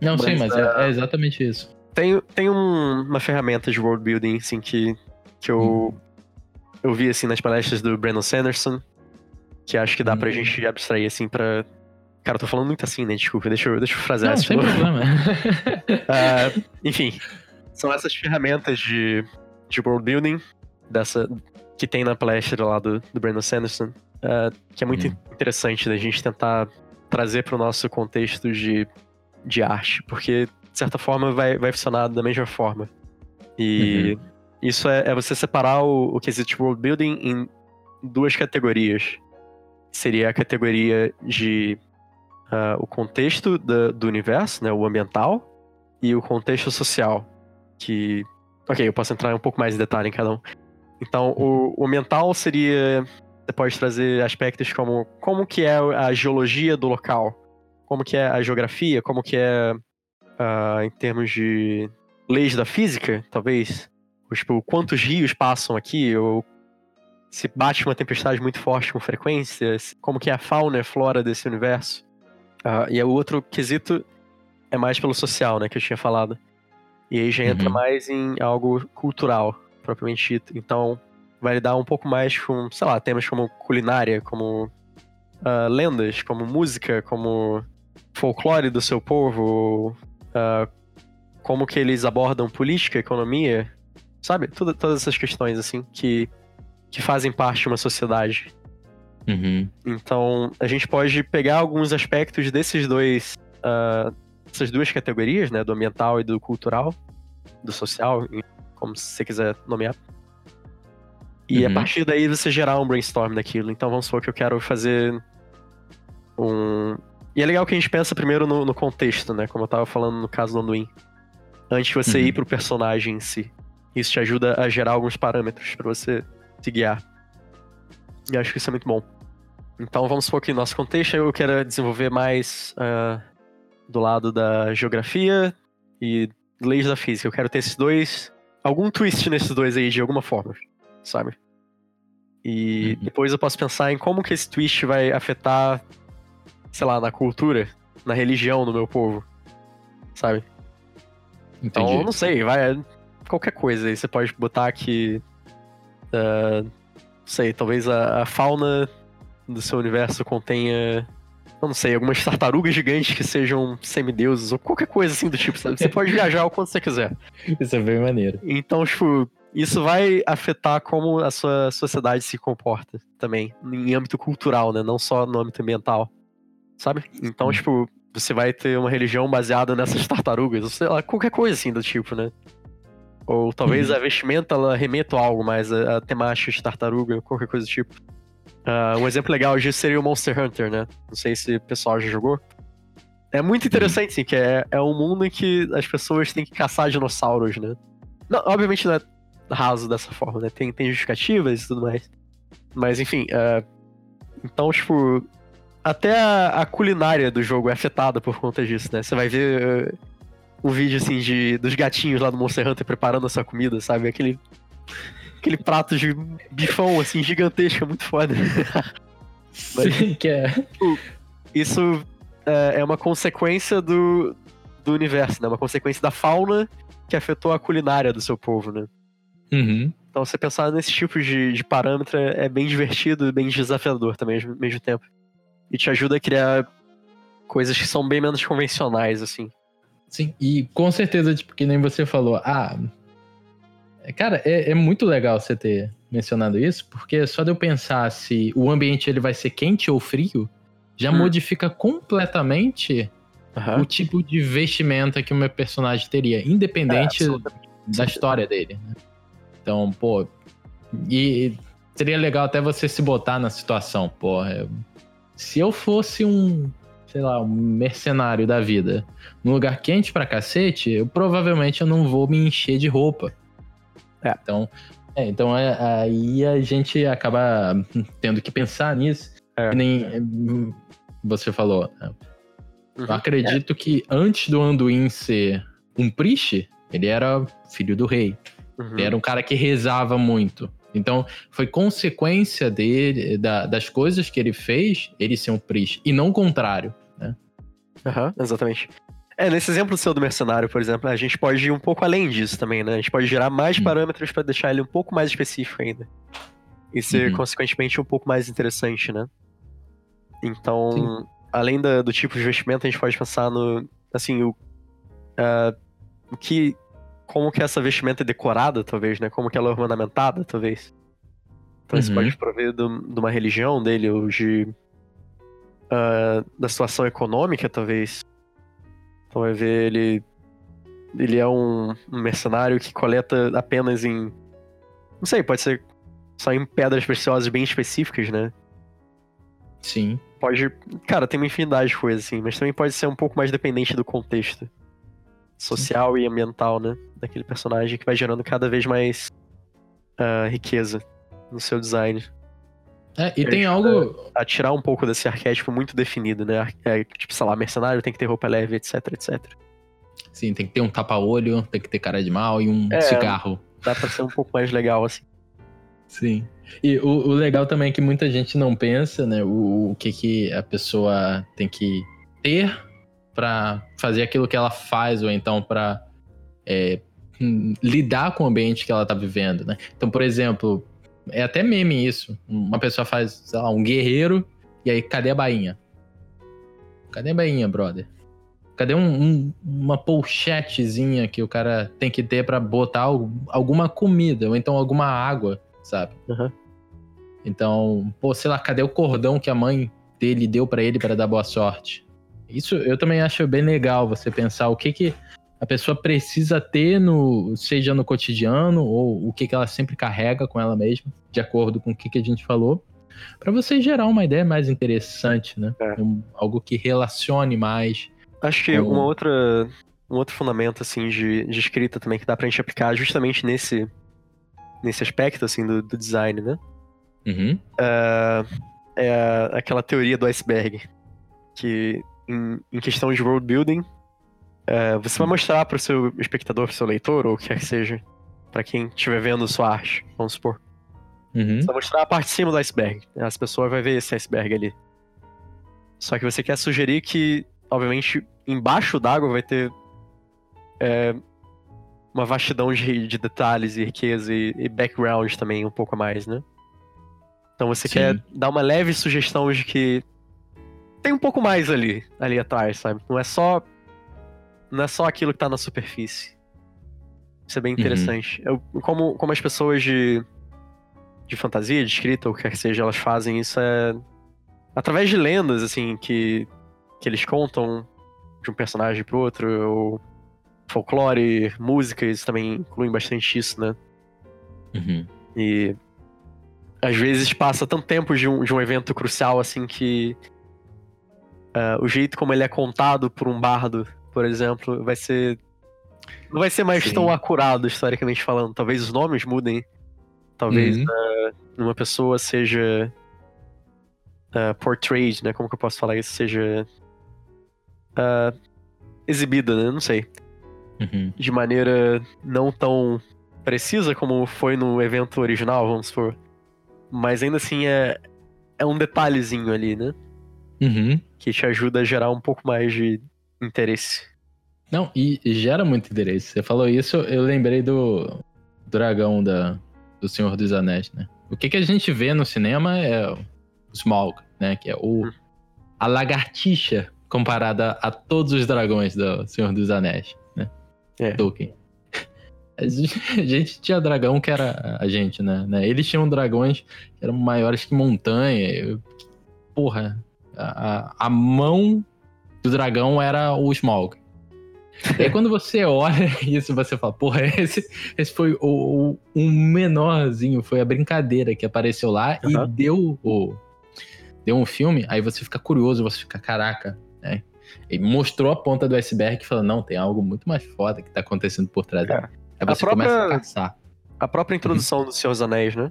Não, mas, sim, mas uh, é, é, exatamente isso. Tem, tem um, uma ferramenta de world building, assim, que, que eu, uhum. Eu vi, assim, nas palestras do Brandon Sanderson, que acho que dá uhum. pra gente abstrair, assim, pra, Cara, eu tô falando muito assim, né? Desculpa, deixa eu, deixa eu frasear Não, sem problema. uh, enfim, são essas ferramentas de, de world building dessa, que tem na palestra lá do, do Brandon Sanderson, uh, que é muito hum. interessante da gente tentar trazer para o nosso contexto de, de arte, porque, de certa forma, vai, vai funcionar da mesma forma. E uhum. Isso é, é, você separar o, o quesito de world building em duas categorias. Seria a categoria de uh, o contexto do, do universo, né, o ambiental, e o contexto social, que... Ok, eu posso entrar um pouco mais em detalhe em cada um. Então, o, o ambiental seria... Você pode trazer aspectos como como que é a geologia do local, como que é a geografia, como que é uh, em termos de leis da física, talvez. Tipo, quantos rios passam aqui, ou se bate uma tempestade muito forte com frequência, como que é a fauna e a flora desse universo. Uh, e o outro quesito é mais pelo social, né, que eu tinha falado. E aí já entra uhum. mais em algo cultural, propriamente dito. Então, vai lidar um pouco mais com, sei lá, temas como culinária, como uh, lendas, como música, como folclore do seu povo, uh, como que eles abordam política, economia, sabe? Tudo, todas essas questões, assim, que, que fazem parte de uma sociedade. Uhum. Então, a gente pode pegar alguns aspectos desses dois, uh, essas duas categorias, né, do ambiental e do cultural, do social, como você quiser nomear. E uhum. a partir daí você gerar um brainstorm daquilo. Então vamos supor que eu quero fazer um. E é legal que a gente pensa primeiro no, no contexto, né? Como eu tava falando no caso do Anduin. Antes de você uhum. ir pro personagem em si. Isso te ajuda a gerar alguns parâmetros para você se guiar. E acho que isso é muito bom. Então vamos supor que no nosso contexto eu quero desenvolver mais uh, do lado da geografia e leis da física. Eu quero ter esses dois. Algum twist nesses dois aí de alguma forma, sabe? E uhum. depois eu posso pensar em como que esse twist vai afetar, sei lá, na cultura, na religião do meu povo. Sabe? Entendi. Então, não sei, vai. Qualquer coisa aí. Você pode botar que. Uh, não sei, talvez a, a fauna do seu universo contenha não sei, algumas tartarugas gigantes que sejam semideuses ou qualquer coisa assim do tipo, sabe? Você pode viajar o quanto você quiser. Isso é bem maneiro. Então, tipo, isso vai afetar como a sua sociedade se comporta também, em âmbito cultural, né? Não só no âmbito ambiental, sabe? Então, tipo, você vai ter uma religião baseada nessas tartarugas, sei lá, qualquer coisa assim do tipo, né? Ou talvez uhum. a vestimenta ela remeta a algo mais, a, a temática de tartaruga, qualquer coisa do tipo. Uh, um exemplo legal disso seria o Monster Hunter, né? Não sei se o pessoal já jogou. É muito interessante, sim, que é, é um mundo em que as pessoas têm que caçar dinossauros, né? Não, obviamente não é raso dessa forma, né? Tem, tem justificativas e tudo mais. Mas, enfim, uh, então, tipo, até a, a, culinária do jogo é afetada por conta disso, né? Você vai ver uh, um vídeo, assim, de, dos gatinhos lá do Monster Hunter preparando a sua comida, sabe? Aquele aquele prato de bifão, assim, gigantesco, é muito foda. Sim, que é. Isso é, é uma consequência do, do universo, né? Uma consequência da fauna que afetou a culinária do seu povo, né? Uhum. Então, você pensar nesse tipo de, de parâmetro é bem divertido e bem desafiador também ao mesmo tempo. E te ajuda a criar coisas que são bem menos convencionais, assim. Sim, e com certeza, tipo, que nem você falou, ah, Cara, é, é, muito legal você ter mencionado isso, porque só de eu pensar se o ambiente ele vai ser quente ou frio, já hum. modifica completamente uhum. o tipo de vestimenta que o meu personagem teria, independente é, da história dele. Né? Então, pô. E seria legal até você se botar na situação, pô. Se eu fosse um, sei lá, um mercenário da vida, num lugar quente pra cacete, eu provavelmente eu não vou me encher de roupa. É. Então, é, então é, aí a gente acaba tendo que pensar nisso. É. Que nem é, você falou. Né? Uhum. Eu acredito é. que antes do Anduin ser um Priest, ele era filho do rei. Uhum. Ele era um cara que rezava muito. Então, foi consequência dele, da, das coisas que ele fez, ele ser um Priest. E não o contrário? Aham, uhum, exatamente. É, nesse exemplo seu do mercenário, por exemplo, a gente pode ir um pouco além disso também, né? A gente pode gerar mais uhum. parâmetros para deixar ele um pouco mais específico ainda. E ser, uhum. consequentemente, um pouco mais interessante, né? Então, Sim. além da, do tipo de vestimento, a gente pode pensar no. Assim, o. Uh, o que. Como que essa vestimenta é decorada, talvez, né? Como que ela é ornamentada, talvez. Então, uhum. isso pode prover do, de uma religião dele, ou de. Uh, da situação econômica, talvez. Então vai ver ele. Ele é um, um mercenário que coleta apenas em. Não sei, pode ser só em pedras preciosas bem específicas, né? Sim. Pode. Cara, tem uma infinidade de coisas, assim, mas também pode ser um pouco mais dependente do contexto social Sim. e ambiental, né? Daquele personagem que vai gerando cada vez mais uh, riqueza no seu design. É, e tem algo. A tirar um pouco desse arquétipo muito definido, né? É, tipo, sei lá, mercenário tem que ter roupa leve, etc, etc. Sim, tem que ter um tapa-olho, tem que ter cara de mal e um é, cigarro. Dá pra ser um pouco mais legal, assim. Sim. E o, o, legal também é que muita gente não pensa, né? O, o que, que a pessoa tem que ter para fazer aquilo que ela faz, ou então para é, hum, lidar com o ambiente que ela tá vivendo, né? Então, por exemplo, é até meme isso. Uma pessoa faz, sei lá, um guerreiro, e aí, cadê a bainha? Cadê a bainha, brother? Cadê um, um, uma pochetezinha que o cara tem que ter para botar alguma comida, ou então alguma água, sabe? Uhum. Então, pô, sei lá, cadê o cordão que a mãe dele deu para ele para dar boa sorte? Isso eu também acho bem legal você pensar o que que a pessoa precisa ter no, seja no cotidiano ou o que, que ela sempre carrega com ela mesma, de acordo com o que, que a gente falou, para você gerar uma ideia mais interessante, né? É. Um, algo que relacione mais. Acho que com... uma outra, um outro fundamento assim de, de escrita também que dá pra gente aplicar justamente nesse nesse aspecto assim do, do design, né? Uhum. É, é aquela teoria do iceberg que em, em questão de world building é, você vai mostrar para o seu espectador, para o seu leitor, ou o que quer que seja, para quem estiver vendo sua arte, vamos supor. Uhum. Você vai mostrar a parte de cima do iceberg. As pessoas vão ver esse iceberg ali. Só que você quer sugerir que, obviamente, embaixo d'água vai ter é, uma vastidão de, de, detalhes e riqueza e, e, background também um pouco a mais, né? Então você Sim. quer dar uma leve sugestão de que tem um pouco mais ali, ali atrás, sabe? Não é só não é só aquilo que tá na superfície. Isso é bem uhum. interessante. Uhum. Eu, como, como as pessoas de, de fantasia, de escrita, ou o que quer que seja, elas fazem isso é através de lendas, assim, que, que eles contam de um personagem pro outro, ou folclore, músicas também incluem bastante isso, né? Uhum. E às vezes passa tanto tempo de um, de um evento crucial assim que uh, o jeito como ele é contado por um bardo, por exemplo, vai ser. Não vai ser mais Sim. tão acurado, historicamente falando. Talvez os nomes mudem. Talvez uhum. uh, uma pessoa seja uh, portrayed, né? Como que eu posso falar isso? Seja uh, exibida, né? Não sei. Uhum. De maneira não tão precisa como foi no evento original, vamos supor. Mas ainda assim é, é um detalhezinho ali, né? Uhum. Que te ajuda a gerar um pouco mais de interesse. Não, e, gera muito interesse. Você falou isso, eu lembrei do dragão da, do Senhor dos Anéis, né? O que, que a gente vê no cinema é o Smaug, né? Que é o, hum. a lagartixa comparada a todos os dragões do Senhor dos Anéis, né? É. Tolkien. A gente tinha dragão que era a gente, né? Eles tinham dragões que eram maiores que montanha. Porra, a, a mão do dragão era o Smaug. E aí quando você olha isso, você fala, porra, esse, esse foi o, o um menorzinho, foi a brincadeira que apareceu lá uhum. e deu o deu um filme, aí você fica curioso, você fica, caraca, né? E mostrou a ponta do iceberg e falou, não, tem algo muito mais foda que tá acontecendo por trás. É. Aí você própria, começa a caçar. A própria introdução uhum. dos Seus Anéis, né?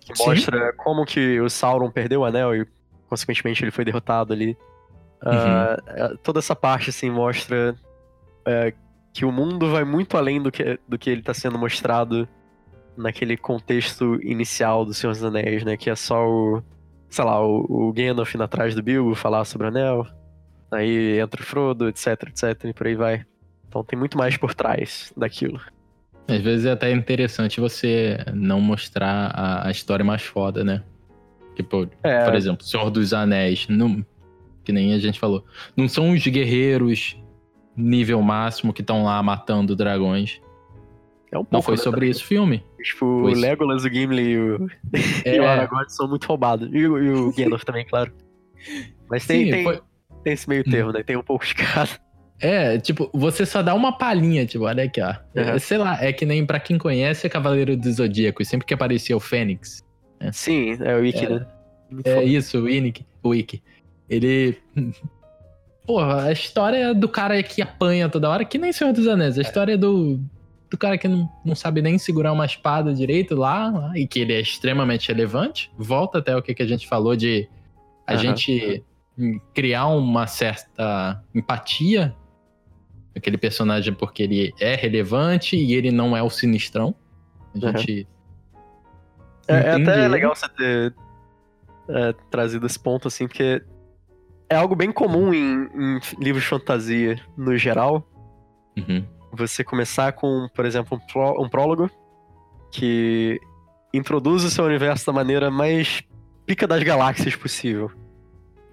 Que Sim. mostra como que o Sauron perdeu o anel e, consequentemente, ele foi derrotado ali. Uhum. Uh, toda essa parte, assim, mostra uh, que o mundo vai muito além do que, do que ele está sendo mostrado naquele contexto inicial do Senhor dos Anéis, né? Que é só o, sei lá, o, o Gandalf indo atrás do Bilbo falar sobre o anel, aí entra o Frodo, etc, etc, e por aí vai. Então tem muito mais por trás daquilo. Às vezes é até interessante você não mostrar a, a história mais foda, né? Tipo, é... por exemplo, Senhor dos Anéis. Não, que nem a gente falou. Não são os guerreiros nível máximo que estão lá matando dragões. É um pouco, Não foi né, sobre isso o filme. Tipo, foi o Legolas, o Gimli e o, é... e o Aragorn são muito roubados. E o, e o Gandalf também, claro. Mas tem, Sim, tem, foi... tem esse meio termo, né? Tem um pouco de cada. É, tipo, você só dá uma palhinha, tipo, olha aqui, ó. Uhum. Sei lá, é que nem pra quem conhece Cavaleiro do Zodíaco, e sempre que aparecia o Fênix. Né? Sim, é o Ikki, é, né? É isso, o Inick, o Ikki. Ele. Porra, a história é do cara que apanha toda hora, que nem Senhor dos Anéis. A é. história é do, do cara que não, não sabe nem segurar uma espada direito lá, lá, e que ele é extremamente relevante. Volta até o que, que a gente falou de a uhum. gente criar uma certa empatia aquele personagem porque ele é relevante e ele não é o sinistrão. A gente. Uhum. É, é, até legal você ter é, trazido esse ponto, assim, porque é algo bem comum em, em livros de fantasia no geral. Uhum. Você começar com, por exemplo, um, pró um prólogo que introduz o seu universo da maneira mais pica das galáxias possível.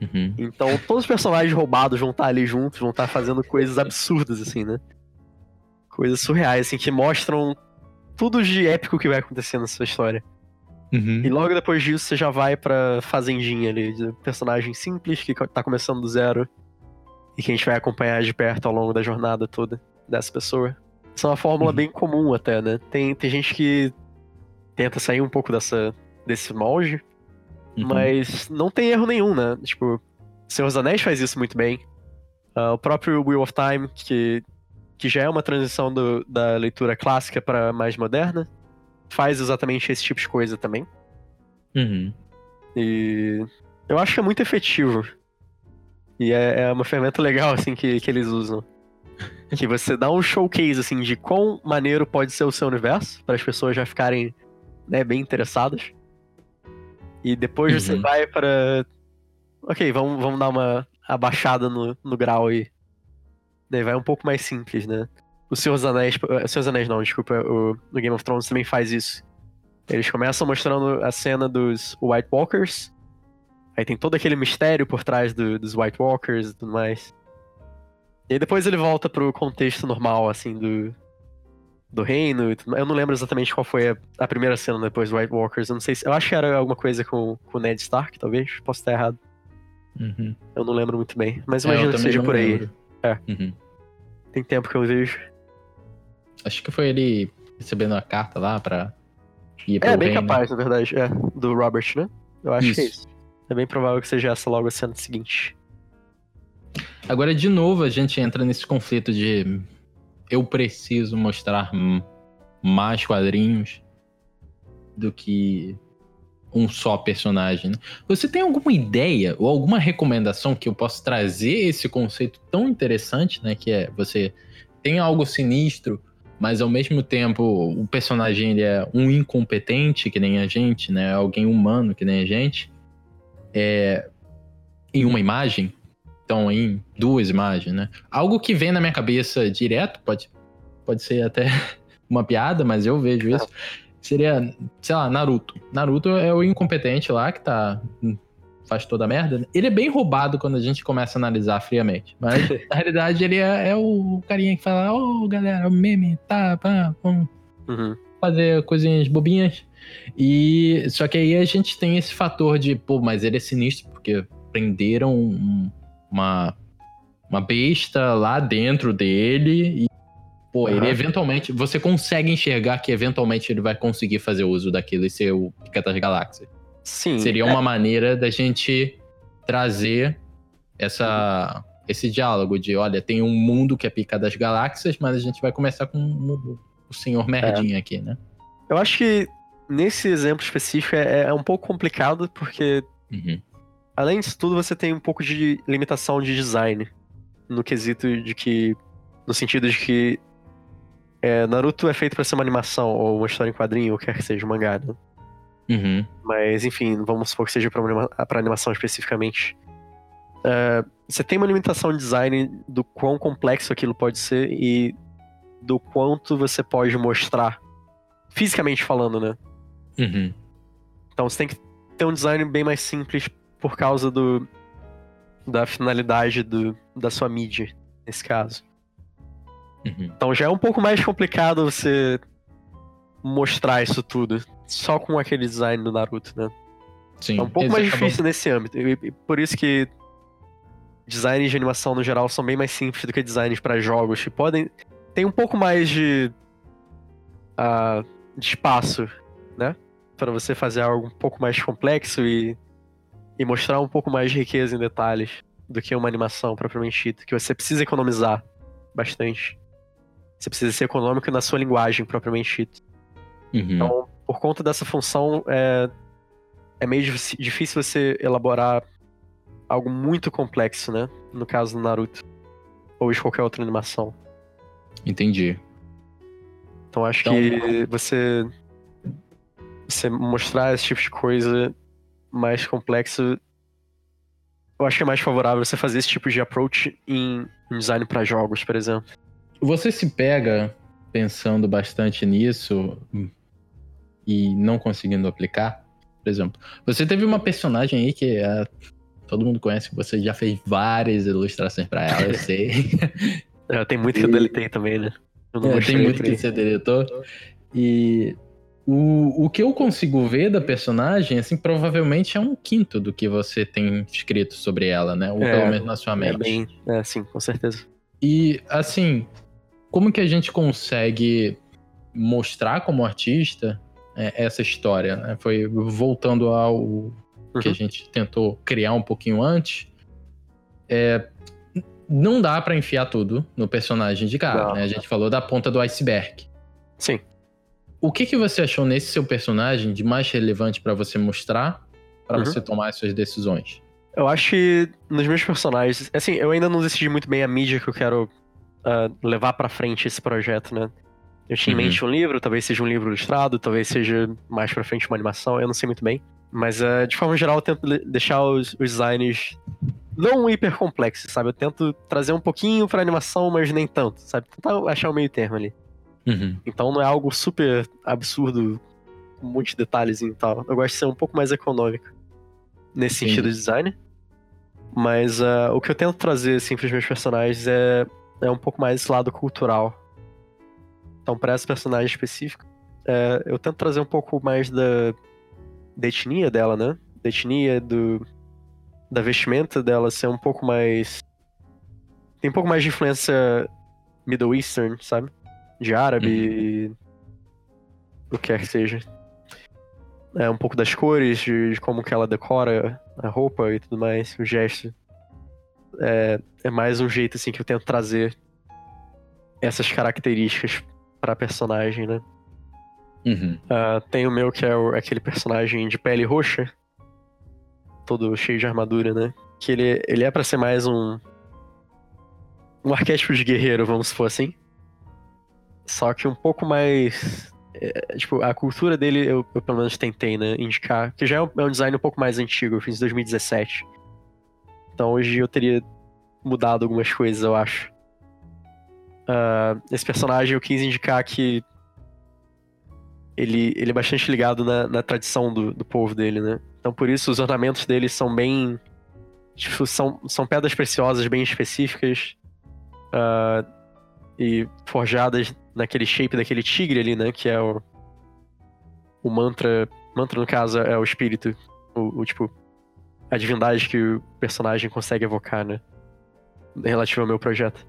Uhum. Então, todos os personagens roubados vão estar ali juntos, vão estar fazendo coisas absurdas, assim, né? Coisas surreais, assim, que mostram tudo de épico que vai acontecer na sua história. Uhum. E logo depois disso você já vai pra fazendinha ali, de personagem simples que tá começando do zero e que a gente vai acompanhar de perto ao longo da jornada toda dessa pessoa. Isso é uma fórmula uhum. bem comum até, né? Tem, tem gente que tenta sair um pouco dessa, desse molde, uhum. mas não tem erro nenhum, né? Tipo, Senhor dos Anéis faz isso muito bem. Uh, o próprio Wheel of Time, que, que já é uma transição do, da leitura clássica para mais moderna, faz exatamente esse tipo de coisa também. Uhum. E eu acho que é muito efetivo. E é, é uma ferramenta legal, assim, que, que eles usam. que você dá um showcase, assim, de quão maneiro pode ser o seu universo, para as pessoas já ficarem né, bem interessadas. E depois uhum. você vai para. Ok, vamos, vamos dar uma abaixada no, no grau e. Né, vai um pouco mais simples, né? O Senhor dos Anéis. O Senhor dos Anéis não, desculpa. O, o Game of Thrones também faz isso. Eles começam mostrando a cena dos White Walkers. Aí tem todo aquele mistério por trás do, dos White Walkers e tudo mais. E aí depois ele volta pro contexto normal, assim, do, do reino. Eu não lembro exatamente qual foi a, a, primeira cena depois do White Walkers. Eu não sei se. Eu acho que era alguma coisa com, com o Ned Stark, talvez. Posso estar errado. Uhum. Eu não lembro muito bem. Mas é, imagino é, que seja por aí. Lembro. É. Uhum. Tem tempo que eu vejo. Acho que foi ele recebendo a carta lá pra ir pro É, bem reino. capaz, na verdade. É, do Robert, né? Eu acho isso. que é isso. É bem provável que seja essa logo a cena seguinte. Agora, de novo, a gente entra nesse conflito de eu preciso mostrar mais quadrinhos do que um só personagem. Né? Você tem alguma ideia ou alguma recomendação que eu possa trazer esse conceito tão interessante, né? Que é você tem algo sinistro, mas ao mesmo tempo o personagem ele é um incompetente que nem a gente, né? Alguém humano que nem a gente. É, em uma imagem, então em duas imagens, né? Algo que vem na minha cabeça direto, pode, pode ser até uma piada, mas eu vejo isso. Seria, sei lá, Naruto. Naruto é o incompetente lá que tá. Faz toda a merda. Ele é bem roubado quando a gente começa a analisar friamente. Mas, na realidade, ele é, é, o carinha que fala: Ô, oh, galera, meme, tá, pá, vamos uhum. fazer coisinhas bobinhas. E só que aí a gente tem esse fator de, pô, mas ele é sinistro, porque prenderam um, uma, uma besta lá dentro dele e, pô, ele eventualmente. Você consegue enxergar que eventualmente ele vai conseguir fazer uso daquilo e ser o Pica das Galáxias. Sim. Seria uma é. maneira da gente trazer essa, esse diálogo de: olha, tem um mundo que é Pica das Galáxias, mas a gente vai começar com o, o senhor Merdinha é. aqui, né? Eu acho que nesse exemplo específico é, é um pouco complicado, porque uhum. Além disso tudo, você tem um pouco de limitação de design. No quesito de que. No sentido de que. É, Naruto é feito para ser uma animação, ou uma história em quadrinho, ou quer que seja um mangá, né? Uhum. Mas, enfim, vamos supor que seja pra animação especificamente. Uh, você tem uma limitação de design do quão complexo aquilo pode ser e do quanto você pode mostrar, fisicamente falando, né? Uhum. Então você tem que ter um design bem mais simples por causa do da finalidade do, da sua mídia, nesse caso. Uhum. Então já é um pouco mais complicado você mostrar isso tudo só com aquele design do Naruto, né? Sim. É um pouco mais difícil nesse âmbito. E, e, por isso que designs de animação no geral são bem mais simples do que designs para jogos que podem tem um pouco mais de uh, de espaço, né? Para você fazer algo um pouco mais complexo e e mostrar um pouco mais de riqueza em detalhes do que uma animação propriamente dita, que você precisa economizar bastante. Você precisa ser econômico na sua linguagem propriamente dita. Uhum. Então, por conta dessa função, é, é meio difícil você elaborar algo muito complexo, né? No caso do Naruto. Ou de qualquer outra animação. Entendi. Então acho então... que você. Você mostrar esse tipo de coisa mais complexo, eu acho que é mais favorável você fazer esse tipo de approach em, em design para jogos, por exemplo. Você se pega pensando bastante nisso e não conseguindo aplicar? Por exemplo, você teve uma personagem aí que é, todo mundo conhece, que você já fez várias ilustrações para ela, eu sei. é, tem muito que eu deletei também, né? É, tem muito que você deletou. E o, o que eu consigo ver da personagem, assim, provavelmente é um quinto do que você tem escrito sobre ela, né? Ou é, pelo menos na sua é mente. É, bem, é, sim, com certeza. E, assim, como que a gente consegue mostrar como artista é, essa história, né? Foi voltando ao uhum. que a uhum. gente tentou criar um pouquinho antes. É, não dá para enfiar tudo no personagem de cara, né? A gente falou da ponta do iceberg. Sim. O que, que você achou nesse seu personagem de mais relevante para você mostrar, para uhum. você tomar as suas decisões? Eu acho que nos meus personagens, assim, eu ainda não decidi muito bem a mídia que eu quero uh, levar para frente esse projeto, né? Eu tinha uhum. em mente um livro, talvez seja um livro ilustrado, talvez seja mais pra frente uma animação, eu não sei muito bem. Mas uh, de forma geral eu tento deixar os, os designs não hiper complexos, sabe? Eu tento trazer um pouquinho pra animação, mas nem tanto, sabe? Tentar achar o meio termo ali. Uhum. Então não é algo super absurdo, com um monte de detalhes e tal. Eu gosto de ser um pouco mais econômico nesse Sim. sentido de design. Mas uh, o que eu tento trazer, assim, pros meus personagens é, é um pouco mais esse lado cultural. Então, pra esse personagem específico, é, eu tento trazer um pouco mais da, da etnia dela, né? Da etnia, do, da vestimenta dela ser um pouco mais. Tem um pouco mais de influência Middle Eastern, sabe? De árabe, uhum. o que quer que seja. É, um pouco das cores, de, de, como que ela decora a roupa e tudo mais, o gesto. É, é mais um jeito, assim, que eu tento trazer essas características pra personagem, né? Uhum. Uh, tem o meu, que é o, aquele personagem de pele roxa, todo cheio de armadura, né? Que ele, ele é para ser mais um. Um arquétipo de guerreiro, vamos supor assim. Só que um pouco mais. É, tipo, a cultura dele eu, eu, pelo menos tentei, né? Indicar. Que já é um, é um design um pouco mais antigo, eu fiz em 2017. Então hoje eu teria mudado algumas coisas, eu acho. Uh, esse personagem eu quis indicar que ele, ele é bastante ligado na, na tradição do, do povo dele, né? Então por isso os ornamentos dele são bem. Tipo, são, são pedras preciosas bem específicas. Uh, e forjadas naquele shape daquele tigre ali, né? Que é o. O mantra. Mantra, no caso, é o espírito. O, o tipo. A divindade que o personagem consegue evocar, né? Relativo ao meu projeto.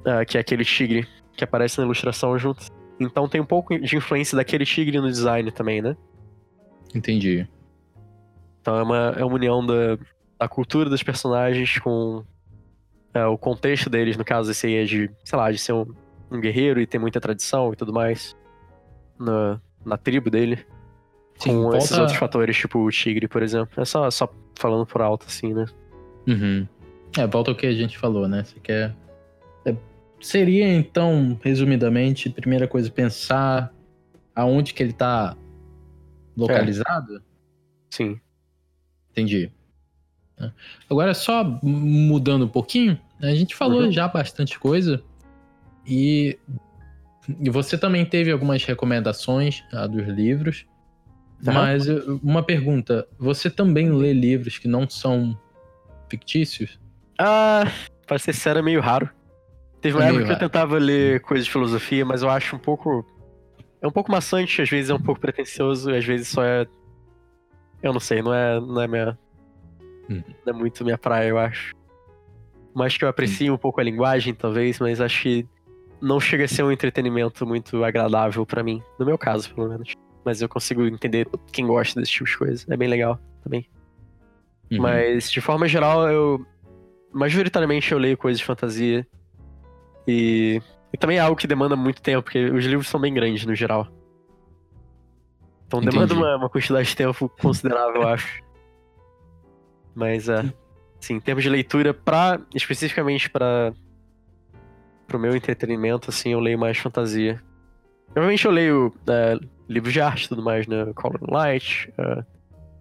Uh, que é aquele tigre que aparece na ilustração junto. Então tem um pouco de influência daquele tigre no design também, né? Entendi. Então é uma, é uma união da, da cultura dos personagens com é, o contexto deles, no caso, esse aí é de, sei lá, de ser um, um guerreiro e ter muita tradição e tudo mais na, na tribo dele. Sim, com volta... esses outros fatores, tipo o tigre, por exemplo. É só, só falando por alto, assim, né? Uhum. É, volta ao que a gente falou, né? Você quer. Seria, então, resumidamente, primeira coisa, pensar aonde que ele tá localizado? É. Sim. Entendi. Agora, só mudando um pouquinho, a gente falou uhum. já bastante coisa e, e você também teve algumas recomendações ah, dos livros, uhum. mas uma pergunta: você também lê livros que não são fictícios? Ah, pra ser sério, é meio raro. Teve uma época que eu tentava ler coisas de filosofia, mas eu acho um pouco. É um pouco maçante, às vezes é um pouco pretencioso, às vezes só é. Eu não sei, não é, não é minha Hum. Não é muito minha praia, eu acho. Mas que eu aprecio hum. um pouco a linguagem, talvez, mas acho que não chega a ser um entretenimento muito agradável para mim. No meu caso, pelo menos. Mas eu consigo entender quem gosta desse tipo de coisa. É bem legal também. Uhum. Mas, de forma geral, eu. Majoritariamente eu leio coisas de fantasia. E. E também é algo que demanda muito tempo, porque os livros são bem grandes no geral. Então Entendi. demanda uma, uma quantidade de tempo considerável, eu acho. Mas, é, assim, em termos de leitura, pra, especificamente para o meu entretenimento, assim, eu leio mais fantasia. Normalmente eu leio é, livros de arte e tudo mais, né? Color Light, uh,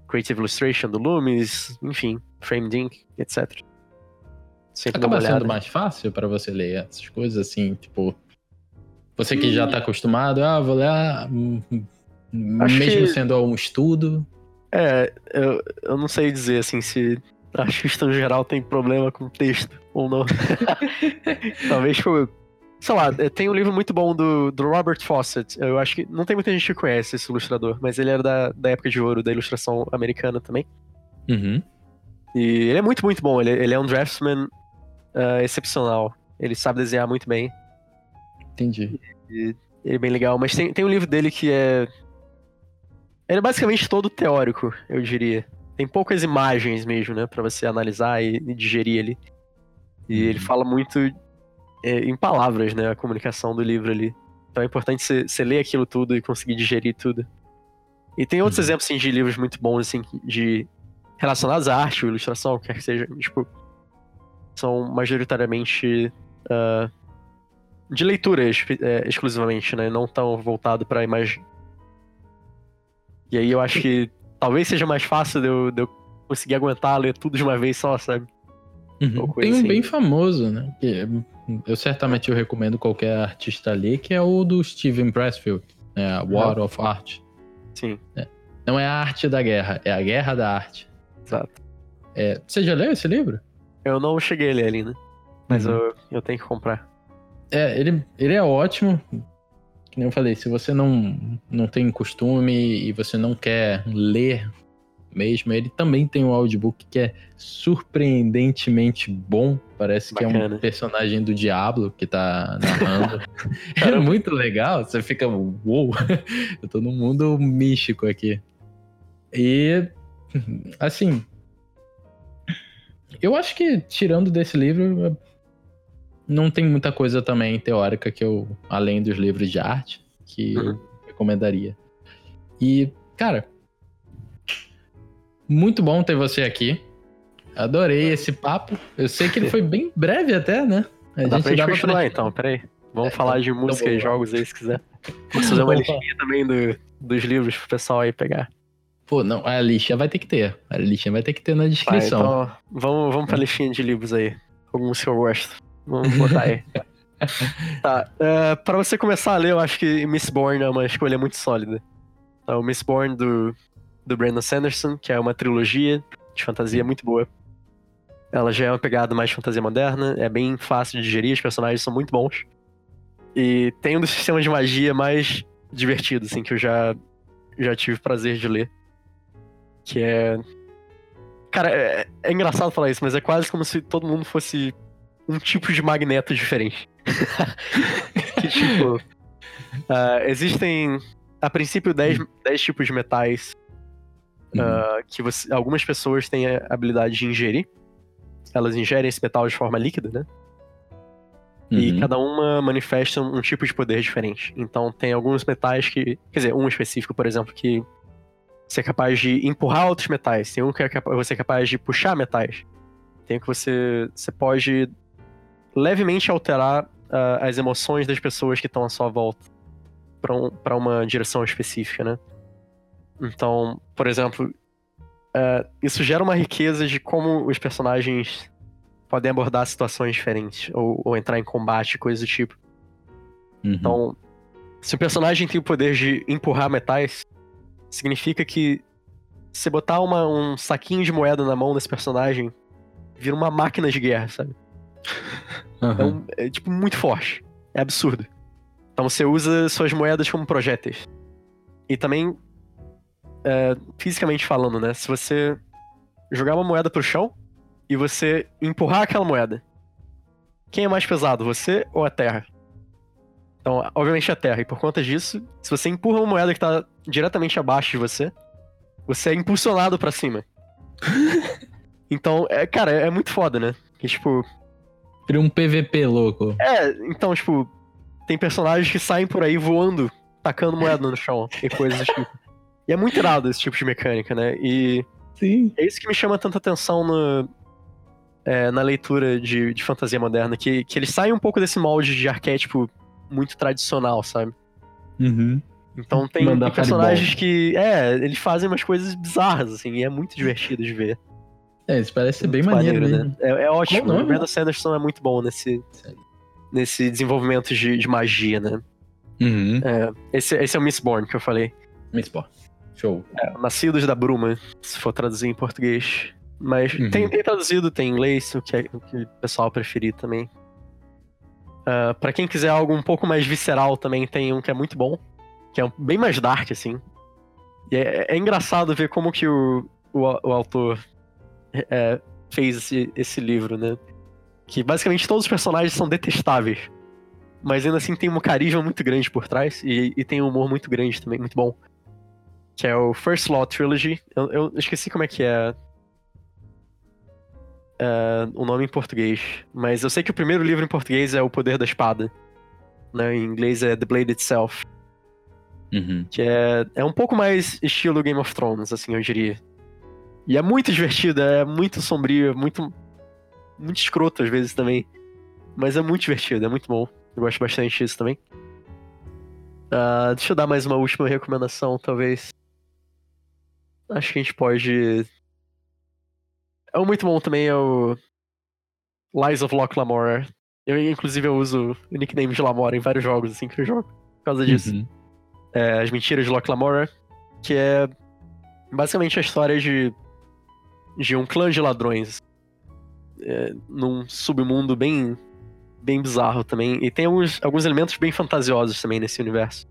Creative Illustration do Loomis, enfim, Framed Ink, etc. Sempre Acaba sendo mais fácil para você ler essas coisas, assim, tipo... Você que hum. já tá acostumado, ah, vou ler... Ah, mesmo que... sendo um estudo... É, eu, eu não sei dizer assim se artista no geral tem problema com texto ou não. Talvez, tipo, sei lá, é, tem um livro muito bom do, do Robert Fawcett. Eu acho que não tem muita gente que conhece esse ilustrador, mas ele era da, da época de ouro da ilustração americana também. Uhum. E ele é muito, muito bom. Ele, ele é um draftsman uh, excepcional. Ele sabe desenhar muito bem. Entendi. E, ele é bem legal. Mas tem, tem um livro dele que é ele é basicamente todo teórico, eu diria. Tem poucas imagens mesmo, né, para você analisar e, e, digerir ele. E uhum. ele fala muito é, em palavras, né, a comunicação do livro ali. Então é importante você ler aquilo tudo e conseguir digerir tudo. E tem outros uhum. exemplos assim, de livros muito bons, assim, de relacionados à arte ou ilustração, quer que seja, tipo, são majoritariamente uh, de leitura é, exclusivamente, né? Não tão voltado pra imagem. E aí eu acho que talvez seja mais fácil de eu, de eu conseguir aguentar ler tudo de uma vez só, sabe? Uhum. Tem um assim. bem famoso, né? Que eu certamente eu recomendo qualquer artista ler, que é o do Steven Pressfield, né? War uhum. of Art. Sim. É. Não é a arte da guerra, é a guerra da arte. Exato. É, você já leu esse livro? Eu não cheguei a ler ali, né? Mas uhum. eu, eu tenho que comprar. É, ele, ele é ótimo. Que nem eu falei, se você não, não tem costume e você não quer ler mesmo, ele também tem um audiobook que é surpreendentemente bom. Parece Bacana. que é um personagem do Diablo que tá narrando. é muito legal, você fica, uou, wow, eu tô num mundo místico aqui. E, assim, eu acho que tirando desse livro, não tem muita coisa também teórica que eu, além dos livros de arte, que uhum. eu recomendaria. E, cara, muito bom ter você aqui. Adorei esse papo. Eu sei que ele foi bem breve até, né? A Dá gente pra gente continuar pra... então, peraí. Vamos é, falar de então música e jogos aí se quiser. Vamos fazer uma listinha também do, dos livros pro pessoal aí pegar. Pô, não, a listinha vai ter que ter. A listinha vai ter que ter na descrição. Então, vamos, vamos pra listinha de livros aí. Alguns que eu gosto. Vamos botar aí. tá. Uh, pra você começar a ler, eu acho que Mistborn é uma escolha muito sólida. Tá, o Mistborn do, do Brandon Sanderson, que é uma trilogia de fantasia muito boa. Ela já é uma pegada mais fantasia moderna, é bem fácil de digerir, os personagens são muito bons. E tem um dos sistemas de magia mais divertidos, assim, que eu já, já tive prazer de ler. Que é. Cara, é, é engraçado falar isso, mas é quase como se todo mundo fosse um tipo de magneto diferente. que tipo. Uh, existem, a princípio, 10, 10 tipos de metais uh, que você, algumas pessoas têm a habilidade de ingerir. Elas ingerem esse metal de forma líquida, né? Uhum. E cada uma manifesta um tipo de poder diferente. Então tem alguns metais que. Quer dizer, um específico, por exemplo, que você é capaz de empurrar outros metais. Tem um que é você é capaz de puxar metais. Tem um que você, você pode levemente alterar uh, as emoções das pessoas que estão à sua volta para um, uma direção específica, né? Então, por exemplo, uh, isso gera uma riqueza de como os personagens podem abordar situações diferentes ou, ou entrar em combate, coisas do tipo. Uhum. Então, se o personagem tem o poder de empurrar metais, significa que se botar uma, um saquinho de moeda na mão desse personagem, vira uma máquina de guerra, sabe? Uhum. É, é, tipo, muito forte. É absurdo. Então você usa suas moedas como projéteis. E também, é, fisicamente falando, né? Se você jogar uma moeda pro chão e você empurrar aquela moeda, quem é mais pesado, você ou a terra? Então, obviamente a terra. E por conta disso, se você empurra uma moeda que tá diretamente abaixo de você, você é impulsionado para cima. então, é, cara, é muito foda, né? Que, tipo, Cria um PVP louco. É, então, tipo, tem personagens que saem por aí voando, tacando moeda no chão e coisas tipo. E é muito irado esse tipo de mecânica, né? E. Sim. É isso que me chama tanta atenção no, é, na leitura de, de fantasia moderna, que, que eles saem um pouco desse molde de arquétipo muito tradicional, sabe? Uhum. Então tem, tem personagens que. É, eles fazem umas coisas bizarras, assim, e é muito divertido de ver. É, isso parece ser bem maneiro, maneiro né? É, é ótimo. O Brandon Sanderson é muito bom nesse, nesse desenvolvimento de, de magia, né? Uhum. É, esse, esse é o Mistborn que eu falei. Mistborn. Show. É, Nascidos da Bruma, se for traduzir em português. Mas uhum. tem, tem, traduzido, tem em inglês, o que, é, o que o pessoal preferir também. Uh, para quem quiser algo um pouco mais visceral também, tem um que é muito bom. Que é bem mais dark, assim. E é, é engraçado ver como que o, o, o autor é, fez esse, esse livro, né? Que basicamente todos os personagens são detestáveis. Mas ainda assim tem um carisma muito grande por trás e, e tem um humor muito grande também, muito bom. Que é o First Law Trilogy. Eu, eu esqueci como é que é, é o nome em português. Mas eu sei que o primeiro livro em português é O Poder da Espada. Né? Em inglês é The Blade Itself. Uhum. Que é, é um pouco mais estilo Game of Thrones, assim, eu diria. E é muito divertido, é muito sombrio, é muito. Muito escroto às vezes também. Mas é muito divertido, é muito bom. Eu gosto bastante disso também. Uh, deixa eu dar mais uma última recomendação, talvez. Acho que a gente pode. É um muito bom também, é o Lies of Locke Lamora. Eu, inclusive, eu uso o nickname de Lamora em vários jogos, assim, que eu jogo. Por causa disso. Uhum. É, As Mentiras de Locke Lamora, que é basicamente a história de, de um clã de ladrões. É, num submundo bem bem bizarro também. E tem alguns, alguns elementos bem fantasiosos também nesse universo.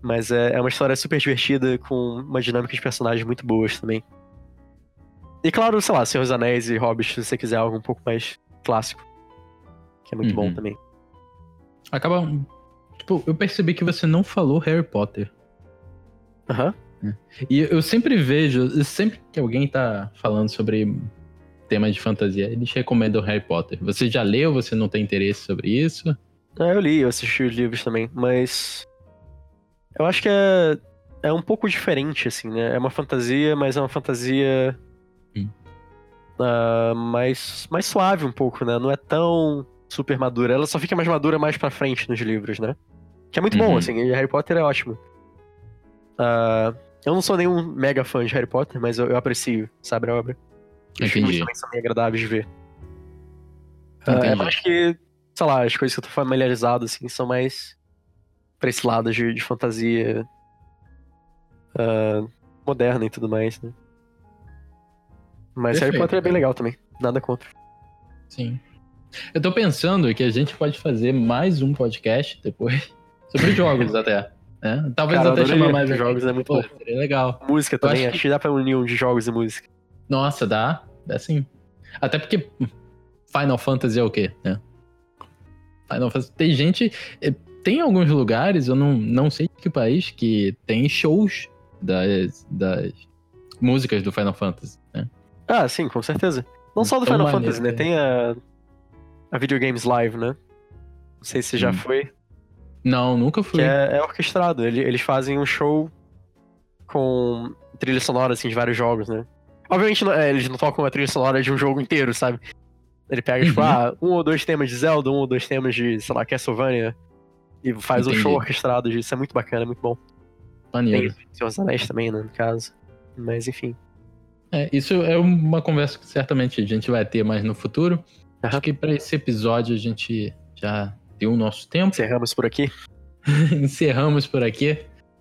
Mas é, é uma história super divertida, com uma dinâmica de personagens muito boas também. E claro, sei lá, Senhor dos Anéis e Hobbit, se você quiser algo um pouco mais clássico. Que é muito uhum. bom também. Acaba. Tipo, eu percebi que você não falou Harry Potter. Aham. Uhum. E eu sempre vejo, sempre que alguém tá falando sobre temas de fantasia, eles recomendam Harry Potter. Você já leu? Você não tem interesse sobre isso? Ah, eu li, eu assisti os livros também, mas. Eu acho que é, é um pouco diferente, assim, né? É uma fantasia, mas é uma fantasia. Hum. Uh, mais, mais suave um pouco, né? Não é tão super madura. Ela só fica mais madura mais pra frente nos livros, né? Que é muito uhum. bom, assim, e Harry Potter é ótimo. Uh, eu não sou nenhum mega fã de Harry Potter, mas eu, eu aprecio, sabe, a obra. Os filmes também são bem agradáveis de ver. Uh, é mais que, sei lá, as coisas que eu tô familiarizado, assim, são mais pra esse lado de, de fantasia uh, moderna e tudo mais, né? Mas Perfeito. Harry Potter é bem legal também, nada contra. Sim. Eu tô pensando que a gente pode fazer mais um podcast depois sobre jogos até. Né? Talvez Cara, até chamar mais jogos, é muito Pô. Seria legal. Música também, acho que... dá pra unir um de jogos e música. Nossa, dá. Dá sim. Até porque Final Fantasy é o quê, né? Final Fantasy. Tem gente. Eh, tem alguns lugares, eu não, não sei de que país, que tem shows das, das músicas do Final Fantasy? Ah, sim, com certeza. Não só do Final maneiro, Fantasy, né? Tem a, a Video Games Live, né? Não sei se já hum. foi. Não, nunca fui. Que é, é orquestrado. Eles fazem um show com trilha sonora, assim, de vários jogos, né? Obviamente, é, eles não tocam a trilha sonora de um jogo inteiro, sabe? Ele pega, tipo, uhum. tipo, ah, um ou dois temas de Zelda, um ou dois temas de, sei lá, Castlevania. E faz Entendi. um show orquestrado disso. É muito bacana, é muito bom. Maneiro. Tem Senhor dos Anéis também, né, no caso. Mas, enfim. É, isso é uma conversa que certamente a gente vai ter mais no futuro. Acho que para esse episódio a gente já deu o nosso tempo. Encerramos por aqui. Encerramos por aqui.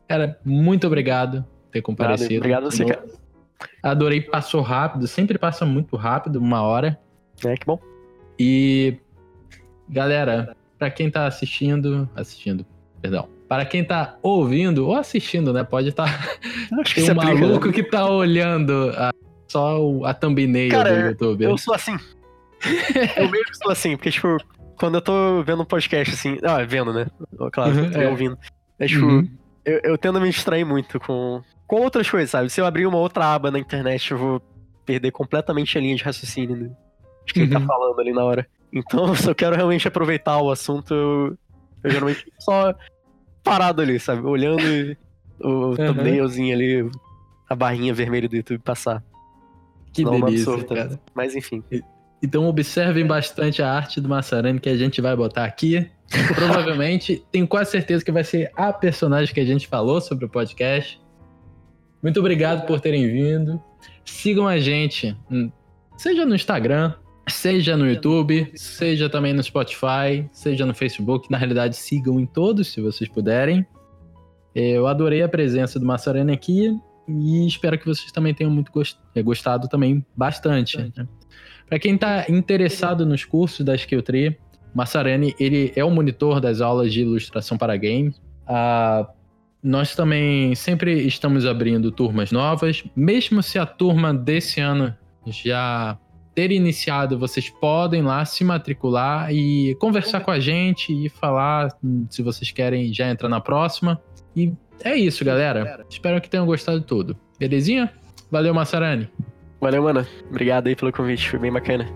Cara, muito obrigado por ter comparecido. Obrigado, obrigado você, cara. Adorei, passou rápido, sempre passa muito rápido, uma hora. É, que bom. E, galera, para quem tá assistindo, assistindo, perdão, para quem tá ouvindo ou assistindo, né, pode estar tá... Tem um maluco né? que tá olhando a, só a thumbnail Cara, do YouTube. eu sou assim. eu mesmo sou assim, porque, tipo, quando eu tô vendo um podcast, assim, ah, vendo, né, claro, uhum, é. ouvindo, é, tipo, uhum. eu, eu tendo a me distrair muito com com outras coisas, sabe? Se eu abrir uma outra aba na internet, eu vou perder completamente a linha de raciocínio né? de quem tá uhum. tá falando ali na hora. Então, se eu quero realmente aproveitar o assunto, eu, eu geralmente fico só parado ali, sabe? Olhando o uhum. thumbnailzinho ali, a barrinha vermelha do YouTube passar. Que Não delícia, cara. Mas enfim. Então observem bastante a arte do Massarani que a gente vai botar aqui. Provavelmente, tenho quase certeza que vai ser a personagem que a gente falou sobre o podcast. Muito obrigado por terem vindo. Sigam a gente, hum, seja no Instagram, seja no YouTube, seja também no Spotify, seja no Facebook. Na realidade, sigam em todos, se vocês puderem. Eu adorei a presença do Massarene aqui e espero que vocês também tenham muito eh, gostado também bastante. Né? Para quem está interessado nos cursos da Skill Tree, Massarene ele é o monitor das aulas de ilustração para games. Ah, nós também sempre estamos abrindo turmas novas, mesmo se a turma desse ano já ter iniciado, vocês podem lá se matricular e conversar com a gente e falar se vocês querem já entrar na próxima. E é isso, galera. Espero que tenham gostado de tudo. Belezinha? Valeu, Massarani. Valeu, mano. Obrigado aí pelo convite, foi bem bacana.